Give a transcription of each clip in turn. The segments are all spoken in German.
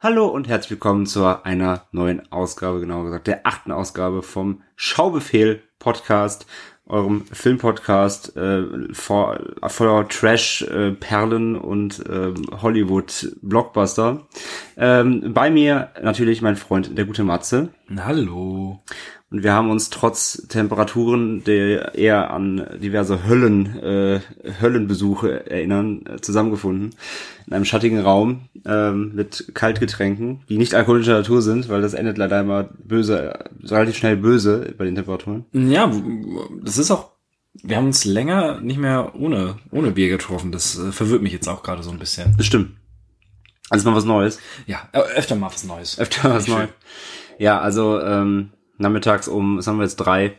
Hallo und herzlich willkommen zu einer neuen Ausgabe, genauer gesagt der achten Ausgabe vom Schaubefehl Podcast, eurem Filmpodcast äh, voller Trash-Perlen äh, und äh, Hollywood-Blockbuster. Ähm, bei mir natürlich mein Freund, der gute Matze. Hallo. Und wir haben uns trotz Temperaturen, der eher an diverse Höllen, äh, Höllenbesuche erinnern, äh, zusammengefunden. In einem schattigen Raum ähm, mit Kaltgetränken, die nicht alkoholischer Natur sind, weil das endet leider immer böse, relativ schnell böse bei den Temperaturen. Ja, das ist auch. Wir haben uns länger nicht mehr ohne, ohne Bier getroffen. Das äh, verwirrt mich jetzt auch gerade so ein bisschen. Das stimmt. Also mal was Neues. Ja, äh, öfter mal was Neues. Öfter was Neues. Ja, also ähm, nachmittags um, was haben wir jetzt, drei,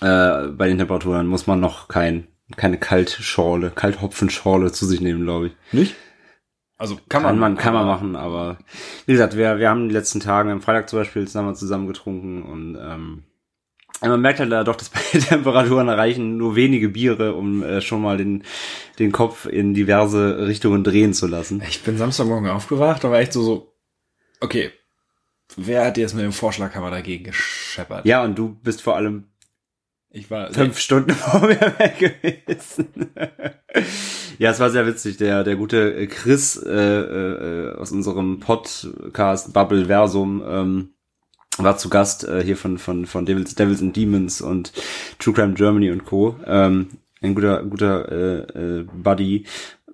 äh, bei den Temperaturen muss man noch kein, keine Kaltschorle, Kalthopfenschorle zu sich nehmen, glaube ich. Nicht? Also kann, Kann man, man, kann man machen, aber wie gesagt, wir, wir haben die letzten Tage, am Freitag zum Beispiel, zusammen zusammen getrunken und ähm, man merkt halt doch, dass bei Temperaturen reichen nur wenige Biere, um äh, schon mal den, den Kopf in diverse Richtungen drehen zu lassen. Ich bin Samstagmorgen aufgewacht und war echt so so. Okay, wer hat jetzt mit dem Vorschlaghammer dagegen gescheppert? Ja, und du bist vor allem ich war fünf Stunden vor mir weg gewesen. ja, es war sehr witzig. Der, der gute Chris äh, äh, aus unserem Podcast Bubble Versum ähm, war zu Gast äh, hier von, von, von Devils, Devils and Demons und True Crime Germany und Co. Ähm, ein guter, guter äh, äh, Buddy.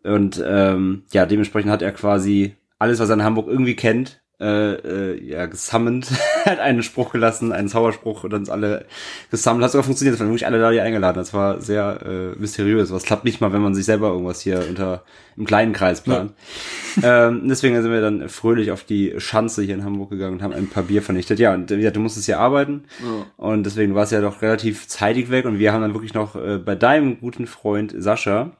Und ähm, ja, dementsprechend hat er quasi alles, was er in Hamburg irgendwie kennt, äh, äh, ja, gesammelt, hat einen Spruch gelassen, einen Zauberspruch und dann uns alle gesammelt. Hat sogar funktioniert, es waren wirklich alle da, die eingeladen. Das war sehr äh, mysteriös. Was klappt nicht mal, wenn man sich selber irgendwas hier unter im kleinen Kreis plant. Ja. Ähm, deswegen sind wir dann fröhlich auf die Schanze hier in Hamburg gegangen und haben ein paar Bier vernichtet. Ja, und ja, du musstest hier arbeiten ja. und deswegen warst du ja doch relativ zeitig weg und wir haben dann wirklich noch äh, bei deinem guten Freund Sascha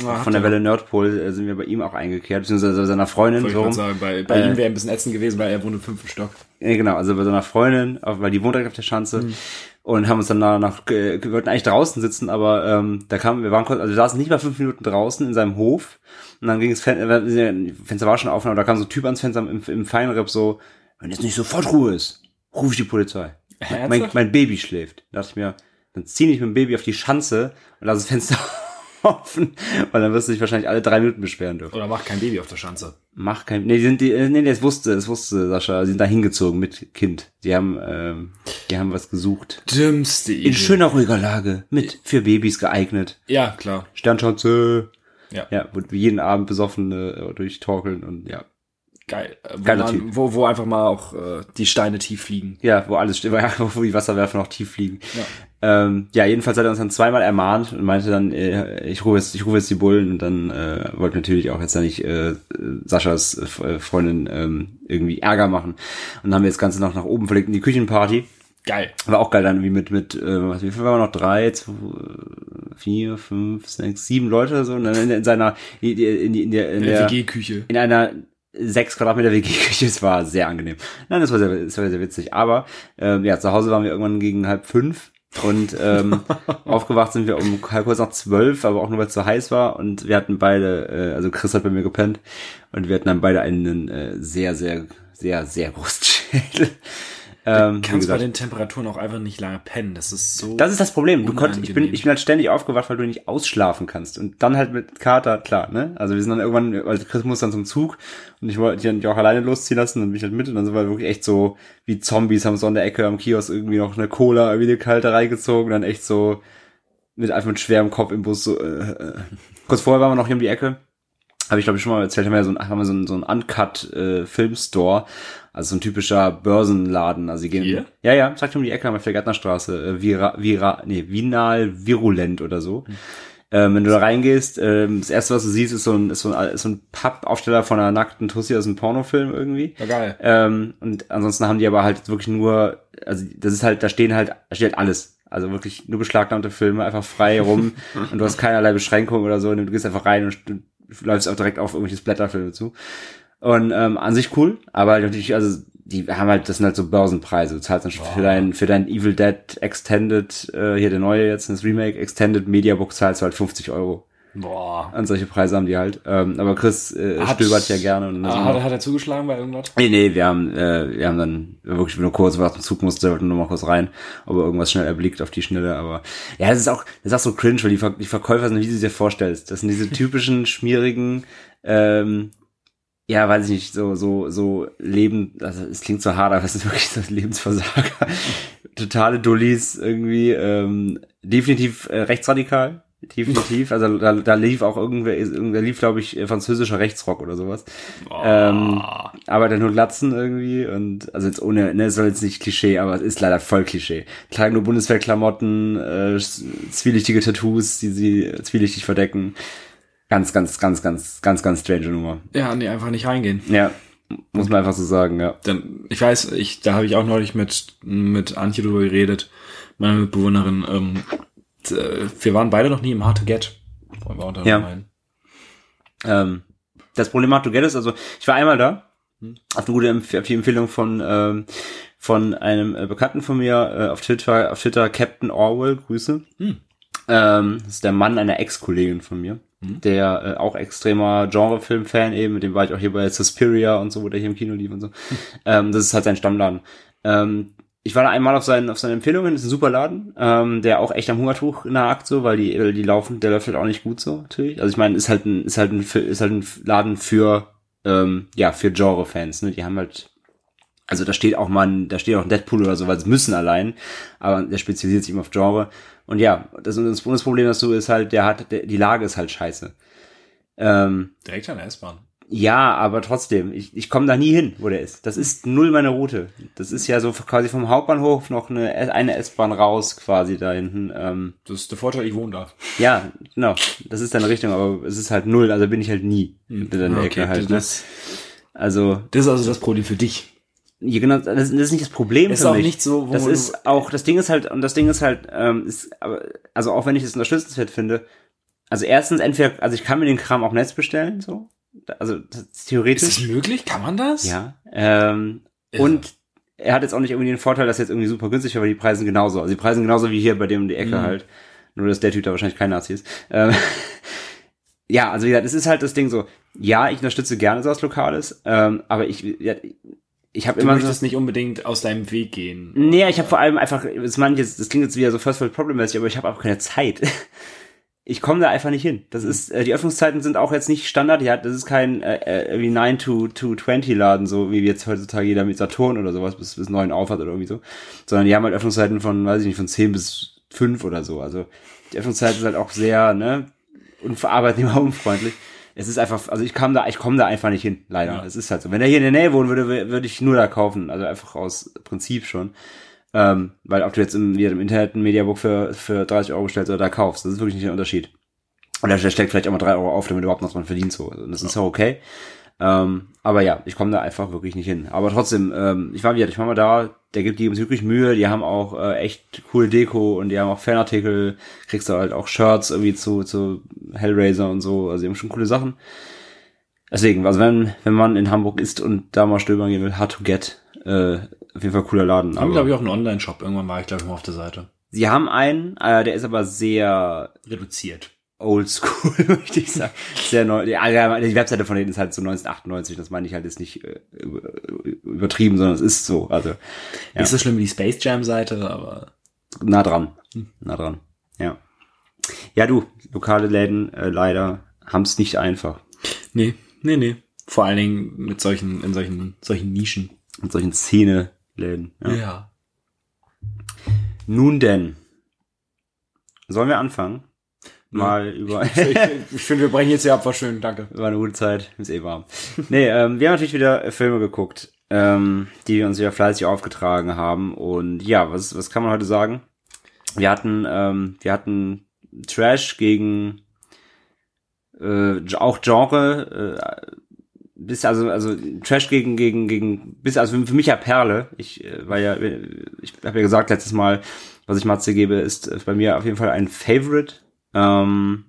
Ah, von der Welle Nordpol äh, sind wir bei ihm auch eingekehrt, beziehungsweise seiner Freundin. Wollte ich sagen, bei, bei äh, ihm wäre ein bisschen ätzend gewesen, weil er wohnt im fünften Stock. Ja, genau, also bei seiner Freundin, weil die wohnt direkt auf der Schanze. Mhm. Und haben uns dann danach, wir wollten eigentlich draußen sitzen, aber ähm, da kam, wir waren kurz, also wir saßen nicht mal fünf Minuten draußen in seinem Hof. Und dann ging das Fen äh, Fenster war schon offen, aber da kam so ein Typ ans Fenster im, im Feinripp so, wenn jetzt nicht sofort Ruhe ist, ruf ich die Polizei. Mein, mein, Baby schläft. Da dachte ich mir, dann zieh ich mit dem Baby auf die Schanze und lass das Fenster offen, weil dann wirst du dich wahrscheinlich alle drei Minuten beschweren dürfen. Oder mach kein Baby auf der Schanze. Mach kein, nee, die sind die, nee, das wusste, das wusste Sascha, die sind da hingezogen mit Kind. Die haben, ähm, die haben was gesucht. Dümmste Idee. In schöner ruhiger Lage, mit für Babys geeignet. Ja, klar. Sternschanze. Ja. Ja, wo jeden Abend besoffene äh, durchtorkeln und ja. Geil. Äh, wo, man, wo, wo einfach mal auch äh, die Steine tief fliegen. Ja, wo alles wo die Wasserwerfer noch tief fliegen. Ja. Ähm, ja, jedenfalls hat er uns dann zweimal ermahnt und meinte dann, äh, ich rufe jetzt, ich rufe jetzt die Bullen und dann äh, wollte natürlich auch jetzt da nicht äh, Saschas äh, Freundin ähm, irgendwie Ärger machen. Und dann haben wir das Ganze noch nach oben verlegt in die Küchenparty. Geil. War auch geil dann wie mit, mit äh, was, wie viel waren wir noch? Drei, zwei, vier, fünf, sechs, sieben Leute oder so. Und dann in, in seiner, in, in, in der, in der WG-Küche. In einer sechs Quadratmeter WG-Küche. Es war sehr angenehm. Nein, das war sehr, das war sehr witzig. Aber ähm, ja, zu Hause waren wir irgendwann gegen halb fünf und ähm, aufgewacht sind wir um halb kurz nach zwölf, aber auch nur weil es so heiß war. Und wir hatten beide, äh, also Chris hat bei mir gepennt und wir hatten dann beide einen äh, sehr, sehr, sehr, sehr großen Schädel. Ähm, du kannst bei den Temperaturen auch einfach nicht lange pennen. Das ist so. Das ist das Problem. Du konntest, ich bin, ich bin halt ständig aufgewacht, weil du nicht ausschlafen kannst. Und dann halt mit Kater, klar, ne? Also wir sind dann irgendwann, also Chris muss dann zum Zug und ich wollte die auch alleine losziehen lassen und mich halt mit. Und dann sind wir wirklich echt so wie Zombies, haben so an der Ecke am Kiosk irgendwie noch eine Cola, irgendwie eine kalte reingezogen, dann echt so mit einfach mit schwerem Kopf im Bus so, äh, äh. Kurz vorher waren wir noch hier um die Ecke habe ich glaube ich schon mal erzählt, haben wir so ein, haben wir so ein, so ein Uncut äh, Filmstore, also so ein typischer Börsenladen. Also sie gehen, Hier? ja ja, sagt um die Ecke auf der Gärtnerstraße, äh, vira, vira, nee, Vinal Virulent oder so. Mhm. Ähm, wenn du da reingehst, ähm, das erste, was du siehst, ist so ein, ist so ein, ist so ein Pappaufsteller von einer nackten Tussi aus einem Pornofilm irgendwie. Ja, geil. Ähm, und ansonsten haben die aber halt wirklich nur, also das ist halt, da stehen halt, da steht halt alles. Also wirklich nur beschlagnahmte Filme, einfach frei rum und du hast keinerlei Beschränkungen oder so. Und du gehst einfach rein und läufst auch direkt auf irgendwelche Blätterfilme zu. Und ähm, an sich cool, aber natürlich, also die haben halt, das sind halt so Börsenpreise. Du zahlst dann wow. für dein, für dein Evil Dead Extended, äh, hier der neue jetzt, das Remake, Extended Mediabook zahlst du halt 50 Euro. Boah. Und solche Preise haben die halt. Ähm, aber Chris äh, stöbert ja gerne. Und Ah, hat, hat er zugeschlagen bei irgendwas? Nee, nee, wir haben, äh, wir haben dann wirklich nur kurz, weil er zum Zug musste, nur mal kurz rein, ob er irgendwas schnell erblickt auf die Schnelle, aber ja, das ist auch, das ist auch so cringe, weil die, Ver die Verkäufer sind, wie du sie dir vorstellst. Das sind diese typischen, schmierigen, ähm, ja, weiß ich nicht, so, so, so Leben, also es klingt so hart, aber es ist wirklich so Lebensversager. Totale Dullis irgendwie, ähm, definitiv äh, rechtsradikal. Definitiv. Also da, da lief auch irgendwer, da lief, glaube ich, französischer Rechtsrock oder sowas. Ähm, aber dann nur Glatzen irgendwie und also jetzt ohne, ne, soll jetzt nicht Klischee, aber es ist leider voll Klischee. Tragen nur Bundeswehrklamotten, äh, zwielichtige Tattoos, die sie zwielichtig verdecken. Ganz, ganz, ganz, ganz, ganz, ganz strange Nummer. Ja, nee, einfach nicht reingehen. Ja, muss man einfach so sagen, ja. Dann, ich weiß, ich, da habe ich auch neulich mit, mit Antje drüber geredet, meine Mitbewohnerin. Ähm, äh, wir waren beide noch nie im Hard to Get. Wollen wir unter Ja. Ähm, das Problem hat, du get ist, also ich war einmal da, auf eine gute Empf auf die Empfehlung von ähm, von einem äh, Bekannten von mir äh, auf Twitter, auf Twitter Captain Orwell, Grüße. Hm. Ähm, das ist der Mann einer Ex-Kollegin von mir, der äh, auch extremer Genrefilm-Fan eben, mit dem war ich auch hier bei Suspiria und so, wo der hier im Kino lief und so. Ähm, das ist halt sein Stammladen. Ähm, ich war da einmal auf seinen, auf seine Empfehlungen, das ist ein super Laden, ähm, der auch echt am Hungertuch nagt, so, weil die, weil die laufen, der läuft halt auch nicht gut so, natürlich. Also ich meine, ist halt ein, ist halt ein, ist halt ein Laden für, ähm, ja, für Genre-Fans, ne, die haben halt, also da steht auch mal, ein, da steht auch ein Deadpool oder so, weil sie müssen allein, aber der spezialisiert sich immer auf Genre. Und ja, das, das Bundesproblem dazu ist halt, der hat, der, die Lage ist halt scheiße. Ähm, Direkt an der S-Bahn. ja, aber trotzdem, ich, ich komme da nie hin, wo der ist. Das ist null meine Route. Das ist ja so quasi vom Hauptbahnhof noch eine, eine S-Bahn raus, quasi da hinten. Ähm, Das ist der Vorteil, ich wohne da. ja, genau. Das ist deine Richtung, aber es ist halt null, also bin ich halt nie in der Ecke halt. Ne? das, Also, das ist also das Problem für dich. Ja, genau, das, das ist nicht das Problem Ist für auch mich. nicht so, wo das ist auch, das Ding ist halt, und das Ding ist halt, ähm, ist, also auch wenn ich es unterstützenswert finde, also erstens entweder, also ich kann mir den Kram auch Netz bestellen, so. Also das ist theoretisch. Ist das möglich? Kann man das? Ja. Ähm, Irre. und er hat jetzt auch nicht irgendwie den Vorteil, dass er jetzt irgendwie super günstig war, weil die Preise sind genauso. Also die Preise sind genauso wie hier bei dem um die Ecke Mhm. halt. Nur, dass der Typ da wahrscheinlich kein Nazi ist. Ähm, ja, also wie gesagt, es ist halt das Ding so, ja, ich unterstütze gerne sowas Lokales, ähm, aber ich, ja, ich habe Du immer so, möchtest nicht unbedingt aus deinem Weg gehen. Nee, ich habe vor allem einfach, das, ich jetzt, das klingt jetzt wieder so First World Problem-mäßig, aber ich habe auch keine Zeit. Ich komme da einfach nicht hin. Das ist, äh, die Öffnungszeiten sind auch jetzt nicht Standard. Ja, das ist kein äh, äh, wie 9 to, to 20 Laden, so wie jetzt heutzutage jeder mit Saturn oder sowas bis, bis 9 aufhat oder irgendwie so. Sondern die haben halt Öffnungszeiten von, weiß ich nicht, von 10 bis 5 oder so. Also die Öffnungszeiten sind halt auch sehr, ne, und arbeitnehmerunfreundlich. Es ist einfach, also ich kam da, ich komme da einfach nicht hin, leider. Ja. Es ist halt so. Wenn er hier in der Nähe wohnen würde, würde ich nur da kaufen. Also einfach aus Prinzip schon. Ähm, weil ob du jetzt im, im Internet ein Mediabook für, für 30 Euro bestellst oder da kaufst, das ist wirklich nicht der Unterschied. Und der steckt vielleicht auch mal 3 Euro auf, damit du überhaupt noch dran verdienst. So. Und das ist auch okay. Ähm, aber ja, ich komme da einfach wirklich nicht hin. Aber trotzdem, ähm, ich war wieder, ich war mal da, der gibt die uns wirklich Mühe, die haben auch äh, echt coole Deko und die haben auch Fanartikel, kriegst du halt auch Shirts irgendwie zu, zu Hellraiser und so, also die haben schon coole Sachen. Deswegen, also wenn, wenn man in Hamburg ist und da mal stöbern gehen will, hard to get, äh, auf jeden Fall cooler Laden. Haben, glaube ich, auch einen Online-Shop. Irgendwann war ich, glaube ich, mal auf der Seite. sie haben einen, äh, der ist aber sehr Reduziert. Oldschool, möchte ich sagen. Sehr neu. Die, ja, die Webseite von denen ist halt so 1998, das meine ich halt jetzt nicht äh, übertrieben, sondern es ist so. Also Ja. Nicht so schlimm wie die Space Jam-Seite, aber nah dran. Nah dran. Ja. Ja, du, lokale Läden äh, leider haben es nicht einfach. nee, nee, nee. Vor allen Dingen mit solchen, in solchen, solchen Nischen. Mit solchen Szene-Läden. Ja. Ja. Nun denn. Sollen wir anfangen? Mal über. Ich, ich finde, wir brechen jetzt hier ab, war schön, danke. War eine gute Zeit, ist eh warm. Nee, ähm, wir haben natürlich wieder äh, Filme geguckt, ähm, die wir uns wieder fleißig aufgetragen haben. Und ja, was, was kann man heute sagen? Wir hatten, ähm, wir hatten Trash gegen äh, auch Genre, äh, bis also also Trash gegen gegen gegen bis also für mich ja Perle. Ich äh, war ja ich habe ja gesagt letztes Mal, was ich Matze gebe, ist äh, bei mir auf jeden Fall ein Favorite. Ähm,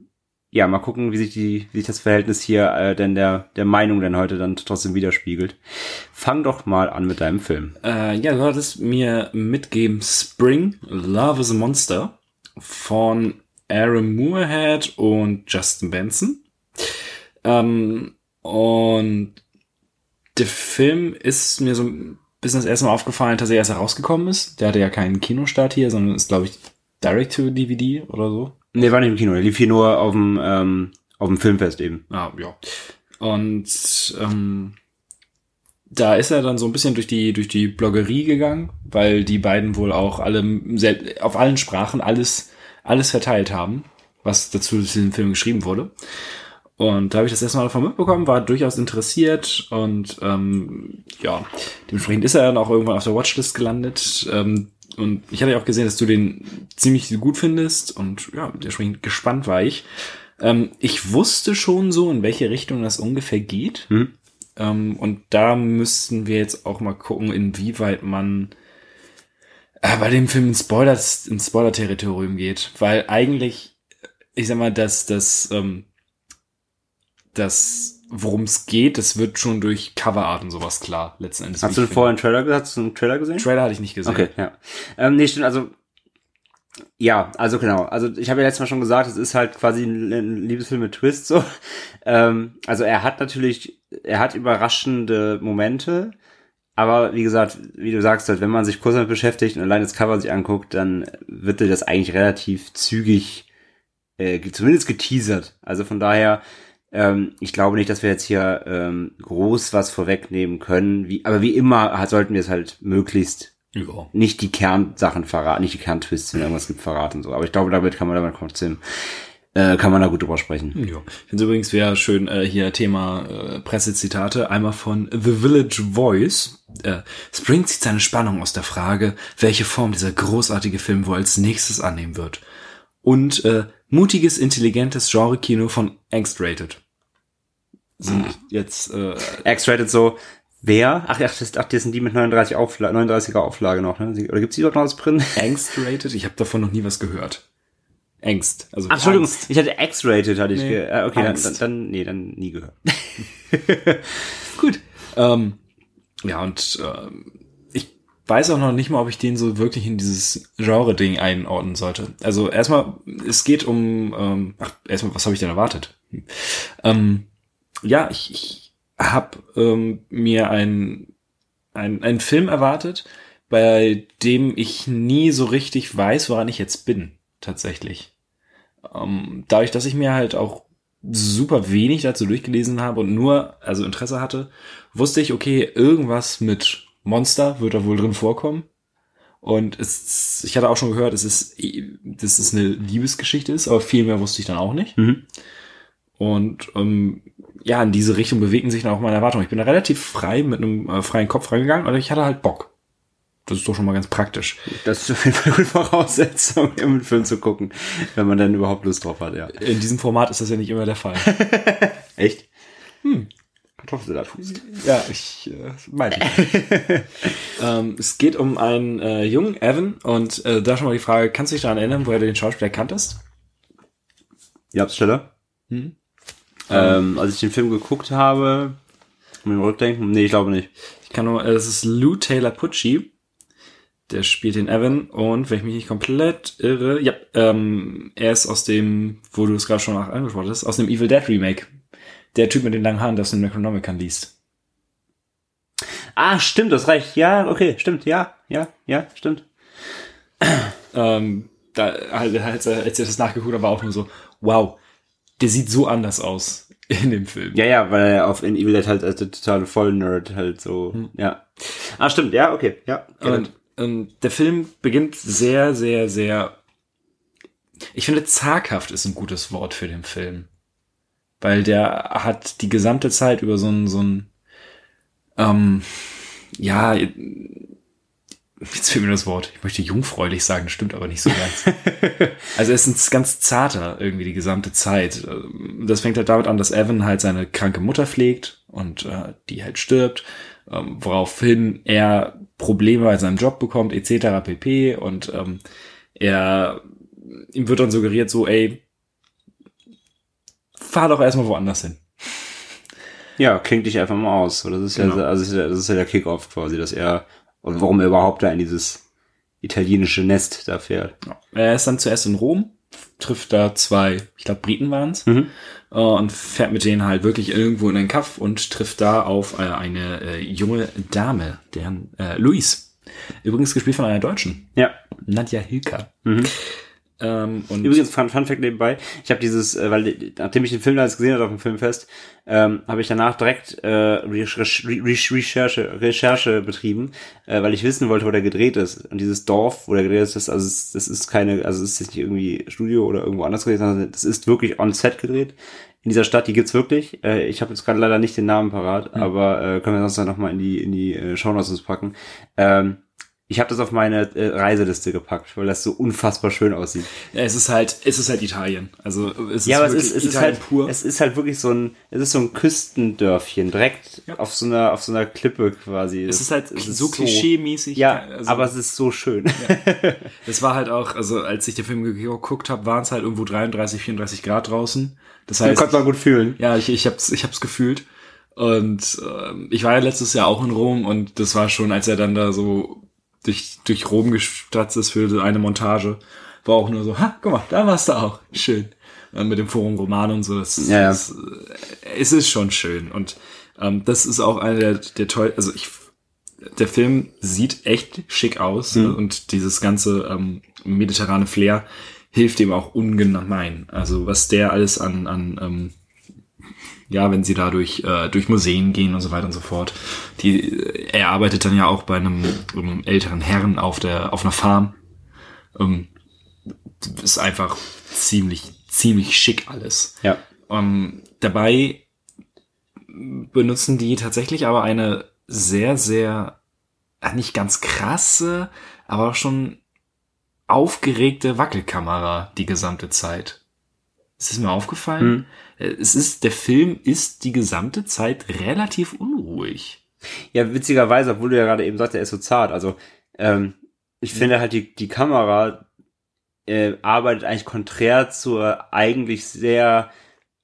ja, mal gucken, wie sich die, wie sich das Verhältnis hier äh, denn der der Meinung denn heute dann trotzdem widerspiegelt. Fang doch mal an mit deinem Film. Äh, ja, du hattest mir mitgeben Spring, Love is a Monster von Aaron Moorhead und Justin Benson. Ähm, und der Film ist mir so ein bisschen das erste Mal aufgefallen, dass er erst herausgekommen ist. Der hatte ja keinen Kinostart hier, sondern ist, glaube ich, Direct-to-DVD oder so. Nee, war nicht im Kino. Der lief hier nur auf dem, ähm, auf dem Filmfest eben. Ah, ja. Und ähm, da ist er dann so ein bisschen durch die durch die Bloggerie gegangen, weil die beiden wohl auch alle auf allen Sprachen alles alles verteilt haben, was dazu zu diesem Film geschrieben wurde. Und da habe ich das erste Mal davon mitbekommen, war durchaus interessiert und ähm, ja, dementsprechend ist er dann auch irgendwann auf der Watchlist gelandet. Ähm, und ich hatte ja auch gesehen, dass du den ziemlich gut findest und ja, dementsprechend gespannt war ich. Ähm, ich wusste schon so, in welche Richtung das ungefähr geht. Hm? Ähm, und da müssten wir jetzt auch mal gucken, inwieweit man äh, bei dem Film ins Spoiler, ins Spoiler-Territorium geht. Weil eigentlich, ich sag mal, dass das, ähm, das, worum es geht, das wird schon durch Coverart und sowas klar, letzten Endes. Hast du vorher einen Trailer, hast du einen Trailer gesehen? Trailer hatte ich nicht gesehen. Okay, ja. Ähm, nee, stimmt, also ja, also genau. Also ich habe ja letztes Mal schon gesagt, es ist halt quasi ein, Liebesfilm mit Twist so. Ähm, also er hat natürlich, er hat überraschende Momente, aber wie gesagt, wie du sagst, halt, wenn man sich kurz damit beschäftigt und allein das Cover sich anguckt, dann wird dir das eigentlich relativ zügig, äh, zumindest geteasert. Also von daher, ähm, ich glaube nicht, dass wir jetzt hier ähm, groß was vorwegnehmen können. Wie, aber wie immer halt, sollten wir es halt möglichst Ja. nicht die Kernsachen verraten, nicht die Kerntwists, wenn irgendwas gibt, verraten so. Aber ich glaube, damit kann man damit trotzdem, äh, kann man da gut drüber sprechen. Ja. Ich finde übrigens wieder schön äh, hier Thema äh, Pressezitate. Einmal von The Village Voice. Äh, Spring zieht seine Spannung aus der Frage, welche Form dieser großartige Film wohl als nächstes annehmen wird. Und äh, mutiges, intelligentes Genre-Kino von Angst-Rated. Sind jetzt äh, X-Rated so, wer? Ach, ach, das, ach, das sind die mit 39 Aufla 39er Auflage noch, ne? Oder gibt's die dort noch als Print? Angst-Rated? Ich habe davon noch nie was gehört. Angst. Also Ach, Entschuldigung, Angst. ich hatte X-Rated, hatte ich, Nee, ge äh, okay, dann, dann, dann, nee, dann nie gehört. Gut. Ähm, ja, und ähm, ich weiß auch noch nicht mal, ob ich den so wirklich in dieses Genre-Ding einordnen sollte. Also erstmal, es geht um, ähm, ach, erstmal, was habe ich denn erwartet? Hm. Ähm, ja, ich, ich habe ähm, mir ein, ein, einen Film erwartet, bei dem ich nie so richtig weiß, woran ich jetzt bin, tatsächlich. Ähm, dadurch, dass ich mir halt auch super wenig dazu durchgelesen habe und nur, also Interesse hatte, wusste ich, okay, irgendwas mit Monster wird da wohl drin vorkommen. Und es, ich hatte auch schon gehört, es ist, dass es eine Liebesgeschichte ist, aber viel mehr wusste ich dann auch nicht. Mhm. Und ähm, ja, in diese Richtung bewegen sich dann auch meine Erwartungen. Ich bin da relativ frei mit einem äh, freien Kopf reingegangen, aber ich hatte halt Bock. Das ist doch schon mal ganz praktisch. Das ist auf jeden Fall eine Voraussetzung, um einen Film zu gucken, wenn man dann überhaupt Lust drauf hat, ja. In diesem Format ist das ja nicht immer der Fall. Echt? Hm. Kartoffelsalat. Ja, ich äh, meinte. ähm, es geht um einen äh, jungen Evan und äh, da schon mal die Frage, kannst du dich daran erinnern, woher du den Schauspieler kanntest? Ja, Stelle. Hm? Ähm, als ich den Film geguckt habe, mit dem Rückdenken, nee, ich glaube nicht. Ich kann nur, es ist Lou Taylor Pucci, der spielt den Evan und wenn ich mich nicht komplett irre, ja, ähm, er ist aus dem, wo du es gerade schon angesprochen hast, aus dem Evil Dead Remake. Der Typ mit den langen Haaren, der aus dem Necronomicon liest. Ah, stimmt, das reicht. Ja, okay, stimmt, ja, ja, ja, stimmt. Ähm, da, halt, als, er- als ich das nachgeguckt habe, war auch nur so, wow, der sieht so anders aus in dem Film. Ja, ja, weil er auf in Evil Dead halt als der totale Vollnerd halt so, ja. Ah, stimmt, ja, okay, ja. Und, und der Film beginnt sehr, sehr, sehr. Ich finde, zaghaft ist ein gutes Wort für den Film. Weil der hat die gesamte Zeit über so ein, so ein, ähm, ja, jetzt fehlt mir das Wort. Ich möchte jungfräulich sagen, das stimmt aber nicht so ganz. also er ist ein ganz zarter irgendwie die gesamte Zeit. Das fängt halt damit an, dass Evan halt seine kranke Mutter pflegt und äh, die halt stirbt, ähm, woraufhin er Probleme bei seinem Job bekommt, etc. pp. Und ähm, er ihm wird dann suggeriert, so, ey, fahr doch erstmal woanders hin. Ja, klingt dich einfach mal aus. Das ist ja, Genau. also ja, das ist ja der Kickoff quasi, dass er, und warum er überhaupt da in dieses italienische Nest da fährt. Er ist dann zuerst in Rom, trifft da zwei, ich glaube Briten waren's Mhm. äh, und fährt mit denen halt wirklich irgendwo in einen Kaff und trifft da auf äh, eine äh, junge Dame, deren äh, Louise. Übrigens gespielt von einer Deutschen, Ja. Nadja Hilker. Mhm. Ähm, und Übrigens, Fun, Fun Fact nebenbei, ich habe dieses, äh, weil nachdem ich den Film damals gesehen habe auf dem Filmfest, ähm, habe ich danach direkt äh, Recherche, Recherche, betrieben, äh, weil ich wissen wollte, wo der gedreht ist. Und dieses Dorf, wo der gedreht ist, das, also das ist keine, also es ist nicht irgendwie Studio oder irgendwo anders gedreht, sondern das ist wirklich on set gedreht. In dieser Stadt, die gibt's wirklich. Äh, ich habe jetzt gerade leider nicht den Namen parat, aber äh, können wir sonst dann nochmal in die in die äh, Shownotes uns packen. Ähm, ich habe das auf meine äh, Reiseliste gepackt, weil das so unfassbar schön aussieht. ja, es ist halt, es ist halt Italien. Also es Ja, aber ist es ist, es ist halt pur. es ist halt wirklich so ein, es ist so ein Küstendörfchen, direkt Ja. auf so einer, auf so einer Klippe quasi. es ist halt es so klischee-mäßig. Ja, also, aber es ist so schön. Es war halt auch, also als ich den Film geguckt habe, waren es halt irgendwo 33, 34 Grad draußen. Das heißt, konnte man gut fühlen. ja, ich, ich hab's, ich hab's gefühlt. Und ähm, ich war ja letztes Jahr auch in Rom und das war schon, als er dann da so durch, durch Rom gestatzt ist für so eine Montage, war auch nur so, ha, guck mal, da warst du auch. Schön. Äh, mit dem Forum Roman und so. Das, Ja, ja. das, äh, es ist schon schön. Und ähm, das ist auch einer der, der toll, also ich der Film sieht echt schick aus Mhm. und dieses ganze ähm, mediterrane Flair hilft ihm auch ungemein. Also was der alles an, an ähm, ja, wenn sie da durch, äh, durch Museen gehen und so weiter und so fort. Die, er arbeitet dann ja auch bei einem, einem älteren Herrn auf der, auf einer Farm. Ähm, ist einfach ziemlich, ziemlich schick alles. Ja. Ähm, dabei benutzen die tatsächlich aber eine sehr, sehr, äh, nicht ganz krasse, aber auch schon aufgeregte Wackelkamera die gesamte Zeit. Ist es mir aufgefallen? Äh, Es ist, der Film ist die gesamte Zeit relativ unruhig. Ja, witzigerweise, obwohl du ja gerade eben sagst, er ist so zart. Also, ähm, ich finde halt, die, die Kamera äh, arbeitet eigentlich konträr zur eigentlich sehr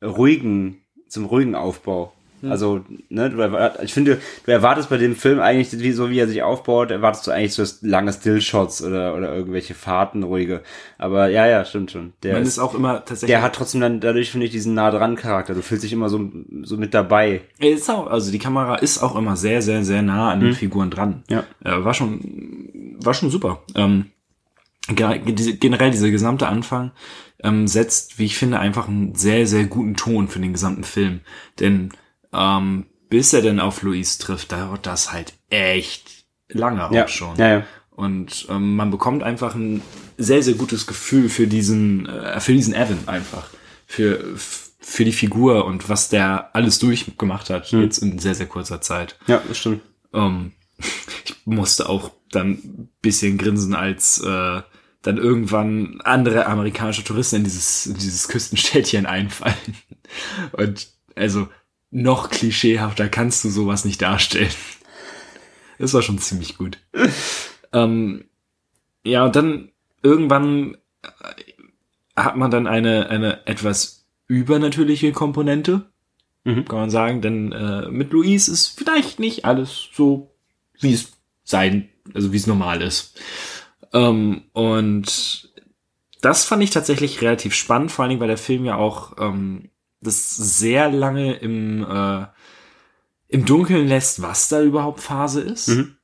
ruhigen, zum ruhigen Aufbau. Also, ne, du erwart- ich finde, du erwartest bei dem Film eigentlich, wie, so wie er sich aufbaut, erwartest du eigentlich so lange Stillshots oder, oder irgendwelche Fahrten, ruhige. Aber ja, ja, stimmt schon. Der, Man ist, ist auch immer tatsächlich. der hat trotzdem dann, dadurch finde ich diesen nah dran Charakter. Du fühlst dich immer so, so mit dabei. Ist auch, also die Kamera ist auch immer sehr, sehr, sehr nah an den Figuren dran. Ja. Äh, war schon, war schon super. Ähm, generell dieser gesamte Anfang ähm, setzt, wie ich finde, einfach einen sehr, sehr guten Ton für den gesamten Film. Denn ähm, bis er denn auf Louise trifft, dauert das halt echt lange auch Ja, schon. ja, ja. Und ähm, man bekommt einfach ein sehr, sehr gutes Gefühl für diesen, äh, für diesen Evan einfach. Für, für die Figur und was der alles durchgemacht hat, Hm. jetzt in sehr, sehr kurzer Zeit. Ja, das stimmt. Ähm, ich musste auch dann ein bisschen grinsen, als äh, dann irgendwann andere amerikanische Touristen in dieses, in dieses Küstenstädtchen einfallen. Und also noch klischeehafter kannst du sowas nicht darstellen. Das war schon ziemlich gut. ähm, ja, und dann irgendwann äh, hat man dann eine, eine etwas übernatürliche Komponente, Mhm. kann man sagen, denn äh, mit Louise ist vielleicht nicht alles so, wie es sein, also wie es normal ist. Ähm, und das fand ich tatsächlich relativ spannend, vor allen Dingen, weil der Film ja auch ähm, das sehr lange im, äh, im Dunkeln lässt, was da überhaupt Phase ist. Mhm.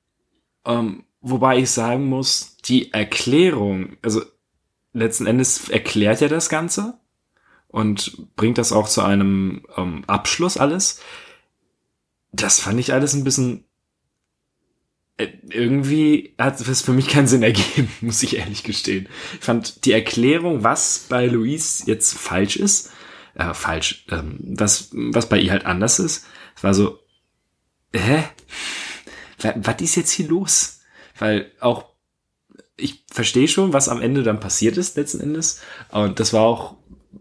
Ähm, wobei ich sagen muss, die Erklärung, also letzten Endes erklärt er das Ganze und bringt das auch zu einem ähm, Abschluss alles. Das fand ich alles ein bisschen äh, irgendwie hat es für mich keinen Sinn ergeben, muss ich ehrlich gestehen. Ich fand die Erklärung, was bei Louise jetzt falsch ist, äh, falsch, ähm, was, was bei ihr halt anders ist, war so, hä? Wa- Was ist jetzt hier los? Weil auch, ich verstehe schon, was am Ende dann passiert ist, letzten Endes. Und das war auch,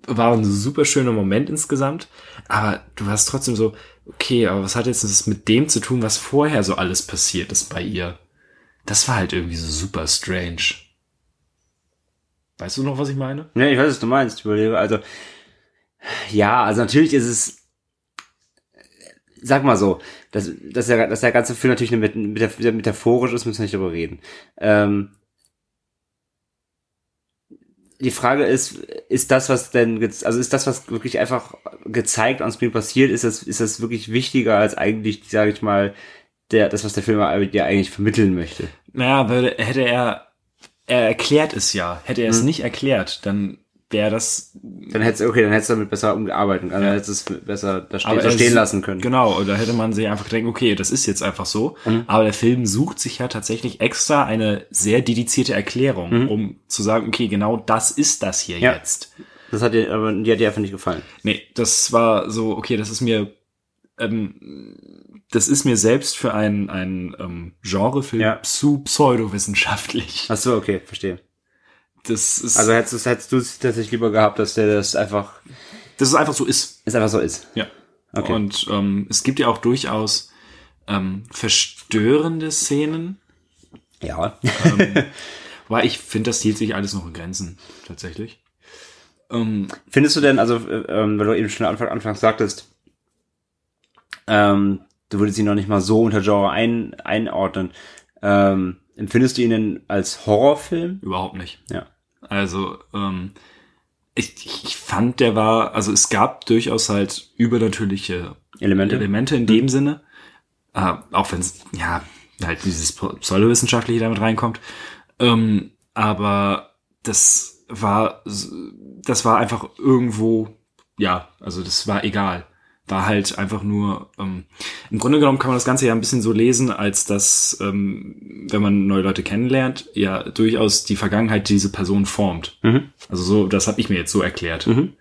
war ein super schöner Moment insgesamt. Aber du warst trotzdem so, okay, aber was hat jetzt das mit dem zu tun, was vorher so alles passiert ist bei ihr? Das war halt irgendwie so super strange. Weißt du noch, was ich meine? Ja, ich weiß, was du meinst. Ich überlege, also, ja, also natürlich ist es, sag mal so, dass, dass, der, dass der ganze Film natürlich mit, mit der, metaphorisch ist, müssen wir nicht darüber reden. Ähm, die Frage ist, ist das, was denn, also ist das, was wirklich einfach gezeigt on Screen passiert, ist das, ist das wirklich wichtiger als eigentlich, sage ich mal, der, das, was der Film dir eigentlich vermitteln möchte? Naja, hätte er, er erklärt es ja. Hätte er es hm. nicht erklärt, dann wäre das. Dann hätte okay, dann hättest du damit besser umgearbeitet, also ja. dann hättest du es besser da stehen, da stehen lassen können. Genau, oder hätte man sich einfach gedacht, okay, das ist jetzt einfach so. Mhm. Aber der Film sucht sich ja tatsächlich extra eine sehr dedizierte Erklärung, mhm. um zu sagen, okay, genau das ist das hier ja. jetzt. Das hat dir, aber die hat dir einfach nicht gefallen. Nee, das war so, okay, das ist mir, ähm, das ist mir selbst für einen, einen ähm, Genrefilm ja. zu pseudowissenschaftlich. Ach so, okay, verstehe das ist. Also hättest, hättest du es tatsächlich lieber gehabt, dass der das einfach. Dass es einfach so ist. Es einfach so ist. Ja. Okay. Und ähm, es gibt ja auch durchaus ähm, verstörende Szenen. Ja. ähm, weil ich finde, das hielt sich alles noch in Grenzen, tatsächlich. Ähm, Findest du denn, also, äh, ähm, weil du eben schon Anfang, anfangs sagtest, ähm, du würdest ihn noch nicht mal so unter Genre ein, einordnen. Ähm, Empfindest du ihn denn als Horrorfilm? Überhaupt nicht. Ja. Also, ähm, ich, ich fand, der war, also es gab durchaus halt übernatürliche Elemente, Elemente in dem mhm. Sinne. Äh, auch wenn es, ja, halt dieses Pseudowissenschaftliche damit reinkommt. Ähm, aber das war, das war einfach irgendwo, ja, also das war egal war halt einfach nur, ähm, im Grunde genommen kann man das Ganze ja ein bisschen so lesen, als dass, ähm, wenn man neue Leute kennenlernt, ja durchaus die Vergangenheit diese Person formt. Mhm. Also so, das habe ich mir jetzt so erklärt. Mhm.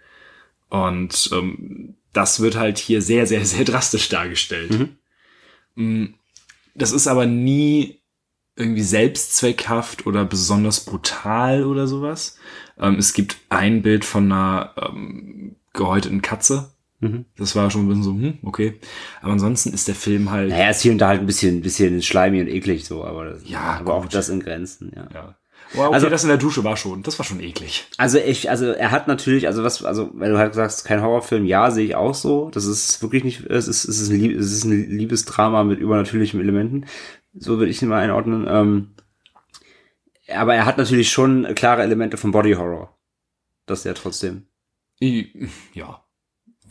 Und ähm, das wird halt hier sehr, sehr, sehr drastisch dargestellt. Mhm. Mm, das ist aber nie irgendwie selbstzweckhaft oder besonders brutal oder sowas. Ähm, es gibt ein Bild von einer ähm, gehäuteten Katze, Mhm. Das war schon ein bisschen so, hm, okay. Aber ansonsten ist der Film halt. Naja, ist hier und da halt ein bisschen, bisschen schleimig und eklig so, aber, das, ja, aber auch das in Grenzen, ja. ja. Wow, okay, also das in der Dusche war schon, das war schon eklig. Also ich, also er hat natürlich, also was, also wenn du halt sagst, kein Horrorfilm, ja, sehe ich auch so. Das ist wirklich nicht, es ist, es ist, ein, Lieb, es ist ein Liebesdrama mit übernatürlichen Elementen. So würde ich ihn mal einordnen. Ähm, aber er hat natürlich schon klare Elemente von Body Horror. Das ist ja trotzdem. Ja.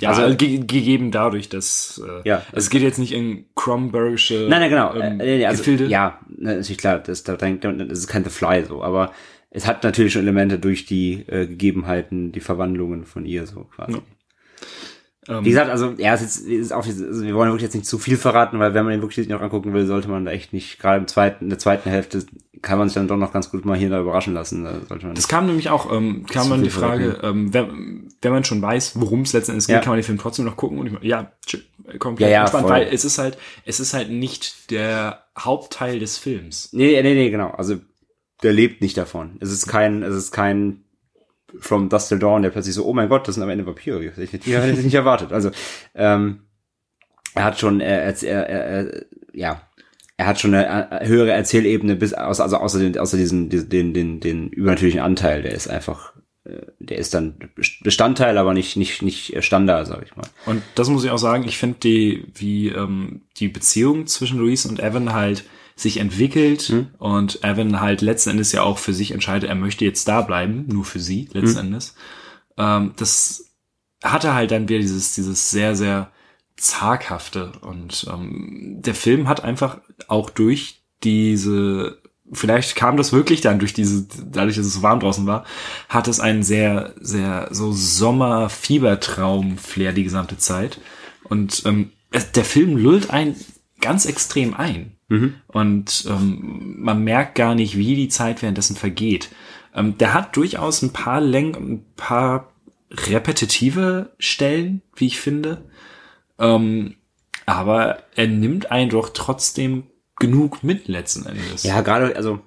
Ja, also ge gegeben dadurch, dass äh, ja, also es geht jetzt nicht in Crombergische Nein, nein, genau. Ähm, äh, also, Gefilde. Ja, natürlich klar, das, das, das ist kein The Fly so, aber es hat natürlich schon Elemente durch die äh, Gegebenheiten, die Verwandlungen von ihr so quasi. Ja. Ähm, Wie gesagt, also ja, es ist, ist auch, also wir wollen wirklich jetzt nicht zu viel verraten, weil wenn man den wirklich noch angucken will, sollte man da echt nicht, gerade im zweiten, in der zweiten Hälfte kann man sich dann doch noch ganz gut mal hier da überraschen lassen. Da man das kam nämlich auch, ähm, kam dann die Frage, ähm, wenn, wenn man schon weiß, worum es letztendlich geht, ja. kann man den Film trotzdem noch gucken und ich, ja, komplett ja, ja, entspannt, weil es ist halt, es ist halt nicht der Hauptteil des Films. Nee, nee, nee, genau. Also der lebt nicht davon. Es ist kein, es ist kein From Dust Till Dawn, der plötzlich so, oh mein Gott, das sind am Ende Vampire. Die hätte ich nicht erwartet. Also, ähm, er hat schon, er, er, er, er, ja, er hat schon eine höhere Erzählebene bis außer, also außer, den, außer diesen, den, den, den übernatürlichen Anteil, der ist einfach, äh, der ist dann Bestandteil, aber nicht, nicht, nicht Standard, sag ich mal. Und das muss ich auch sagen, ich finde die, wie ähm, die Beziehung zwischen Louise und Evan halt sich entwickelt mhm. und Evan halt letzten Endes ja auch für sich entscheidet, er möchte jetzt da bleiben, nur für sie letzten mhm. Endes. Ähm, das hatte halt dann wieder dieses, dieses sehr, sehr zaghafte und ähm, der Film hat einfach auch durch diese vielleicht kam das wirklich dann durch diese, dadurch, dass es so warm draußen war, hat es einen sehr, sehr so Sommer-Fiebertraum-Flair die gesamte Zeit. Und ähm, der Film lullt einen ganz extrem ein. Mhm. Und ähm, man merkt gar nicht, wie die Zeit währenddessen vergeht. Ähm, der hat durchaus ein paar Längen, ein paar repetitive Stellen, wie ich finde. Ähm, aber er nimmt einen doch trotzdem genug mit letzten Endes. Ja, gerade, also,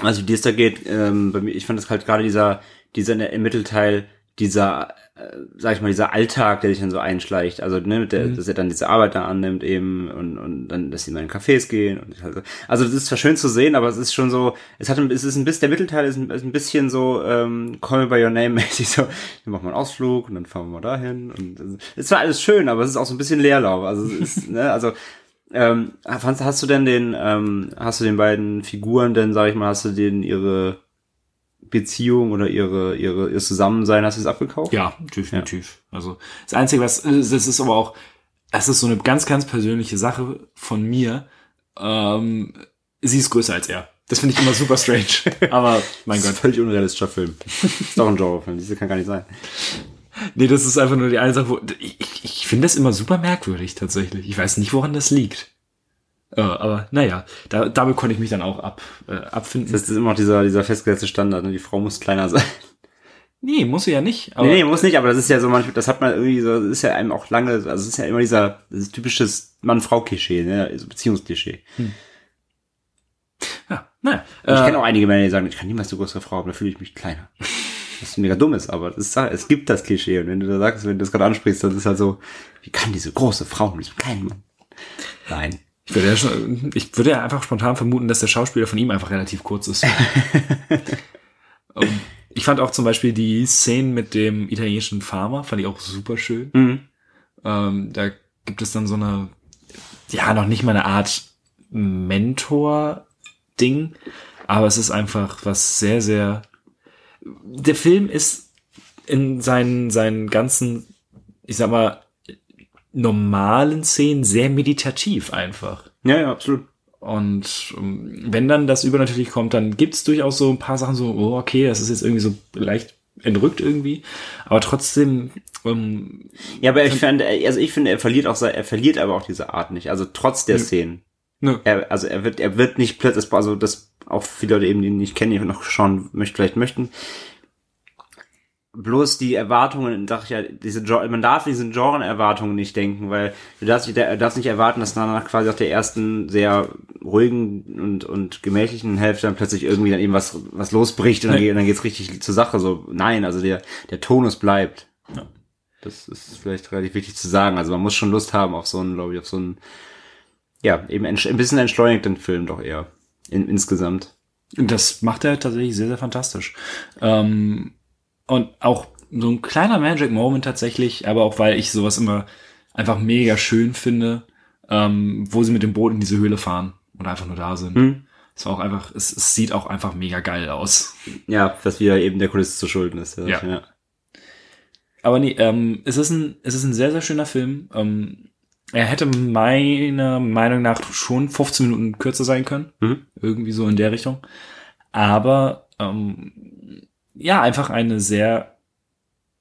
also wie es da geht, ähm, bei mir, ich fand das halt gerade dieser, dieser im Mittelteil, dieser äh, sag ich mal, dieser Alltag, der sich dann so einschleicht, also ne, der, mhm. dass er dann diese Arbeit da annimmt eben und, und dann, dass sie mal in Cafés gehen und also, also das ist zwar schön zu sehen, aber es ist schon so, es hat, es ist ein bisschen, der Mittelteil ist ein, ist ein bisschen so ähm, Call me by your name mäßig so, wir machen mal einen Ausflug und dann fahren wir mal dahin und also, es war alles schön, aber es ist auch so ein bisschen Leerlauf, also es ist, ne, also ähm, hast, hast du denn den, ähm, hast du den beiden Figuren denn, sag ich mal, hast du denen ihre Beziehung oder ihre, ihre, ihr Zusammensein, hast du es abgekauft? Ja, definitiv. Ja. Also das Einzige, was, das ist aber auch, das ist so eine ganz, ganz persönliche Sache von mir. Ähm, sie ist größer als er. Das finde ich immer super strange. Aber mein Gott. Völlig unrealistischer Film. ist doch ein Genrefilm. Diese kann gar nicht sein. Nee, das ist einfach nur die eine Sache, wo ich, ich, ich finde das immer super merkwürdig tatsächlich. Ich weiß nicht, woran das liegt. Äh, aber naja, da, damit konnte ich mich dann auch ab, äh, abfinden. Das ist immer noch dieser, dieser festgesetzte Standard, ne? die Frau muss kleiner sein. Nee, muss sie ja nicht. Aber nee, nee, muss nicht, aber das ist ja so manchmal, das hat man irgendwie so, das ist ja einem auch lange, also es ist ja immer dieser, typisches Mann-Frau-Klischee, ne, also Beziehungsklischee. Hm. Ja, naja. Ich äh, kenne auch einige Männer, die sagen, ich kann niemals so größere Frau, aber da fühle ich mich kleiner. Was mega dumm ist, aber ist, es gibt das Klischee. Und wenn du da sagst, wenn du das gerade ansprichst, dann ist halt so, wie kann diese große Frau mit diesem kleinen Mann? Nein. Ich würde, ja schon, ich würde ja einfach spontan vermuten, dass der Schauspieler von ihm einfach relativ kurz ist. ich fand auch zum Beispiel die Szenen mit dem italienischen Farmer, fand ich auch super schön. Mhm. Ähm, da gibt es dann so eine, ja, noch nicht mal eine Art Mentor-Ding, aber es ist einfach was sehr, sehr. Der Film ist in seinen, seinen ganzen, ich sag mal, normalen Szenen sehr meditativ einfach. Ja, ja, absolut. Und ähm, wenn dann das übernatürlich kommt, dann gibt's durchaus so ein paar Sachen so, oh, okay, das ist jetzt irgendwie so leicht entrückt irgendwie, aber trotzdem. Ähm, ja, aber ich finde, also ich finde, er verliert auch, er verliert aber auch diese Art nicht. Also trotz der ja. Szenen. Ja. Er, also er wird, er wird nicht plötzlich, also das auch viele Leute eben, die ihn nicht kennen, die noch schauen möchten, vielleicht möchten, bloß die Erwartungen, sag ich ja, diese man darf diesen Genre-Erwartungen nicht denken, weil du darfst, du darfst nicht erwarten, dass danach quasi auf der ersten sehr ruhigen und, und gemächlichen Hälfte dann plötzlich irgendwie dann eben was, was losbricht und dann, geht, dann geht's richtig zur Sache. So, nein, also der, der Tonus bleibt. Ja. Das ist vielleicht relativ wichtig zu sagen. Also man muss schon Lust haben auf so einen, glaube ich, auf so einen, ja, eben ein bisschen entschleunigten Film doch eher. In, insgesamt. Das macht er tatsächlich sehr, sehr fantastisch. Ähm und auch so ein kleiner Magic Moment tatsächlich, aber auch weil ich sowas immer einfach mega schön finde, ähm, wo sie mit dem Boot in diese Höhle fahren und einfach nur da sind. Hm. Es war auch einfach, es, es sieht auch einfach mega geil aus. Ja, was wieder eben der Kulisse zu schulden ist. Ja. ja. Aber nee, ähm, es ist ein, es ist ein sehr, sehr schöner Film. Ähm, er hätte meiner Meinung nach schon 15 Minuten kürzer sein können. Mhm. Irgendwie so in der Richtung. Aber ähm, ja, einfach eine sehr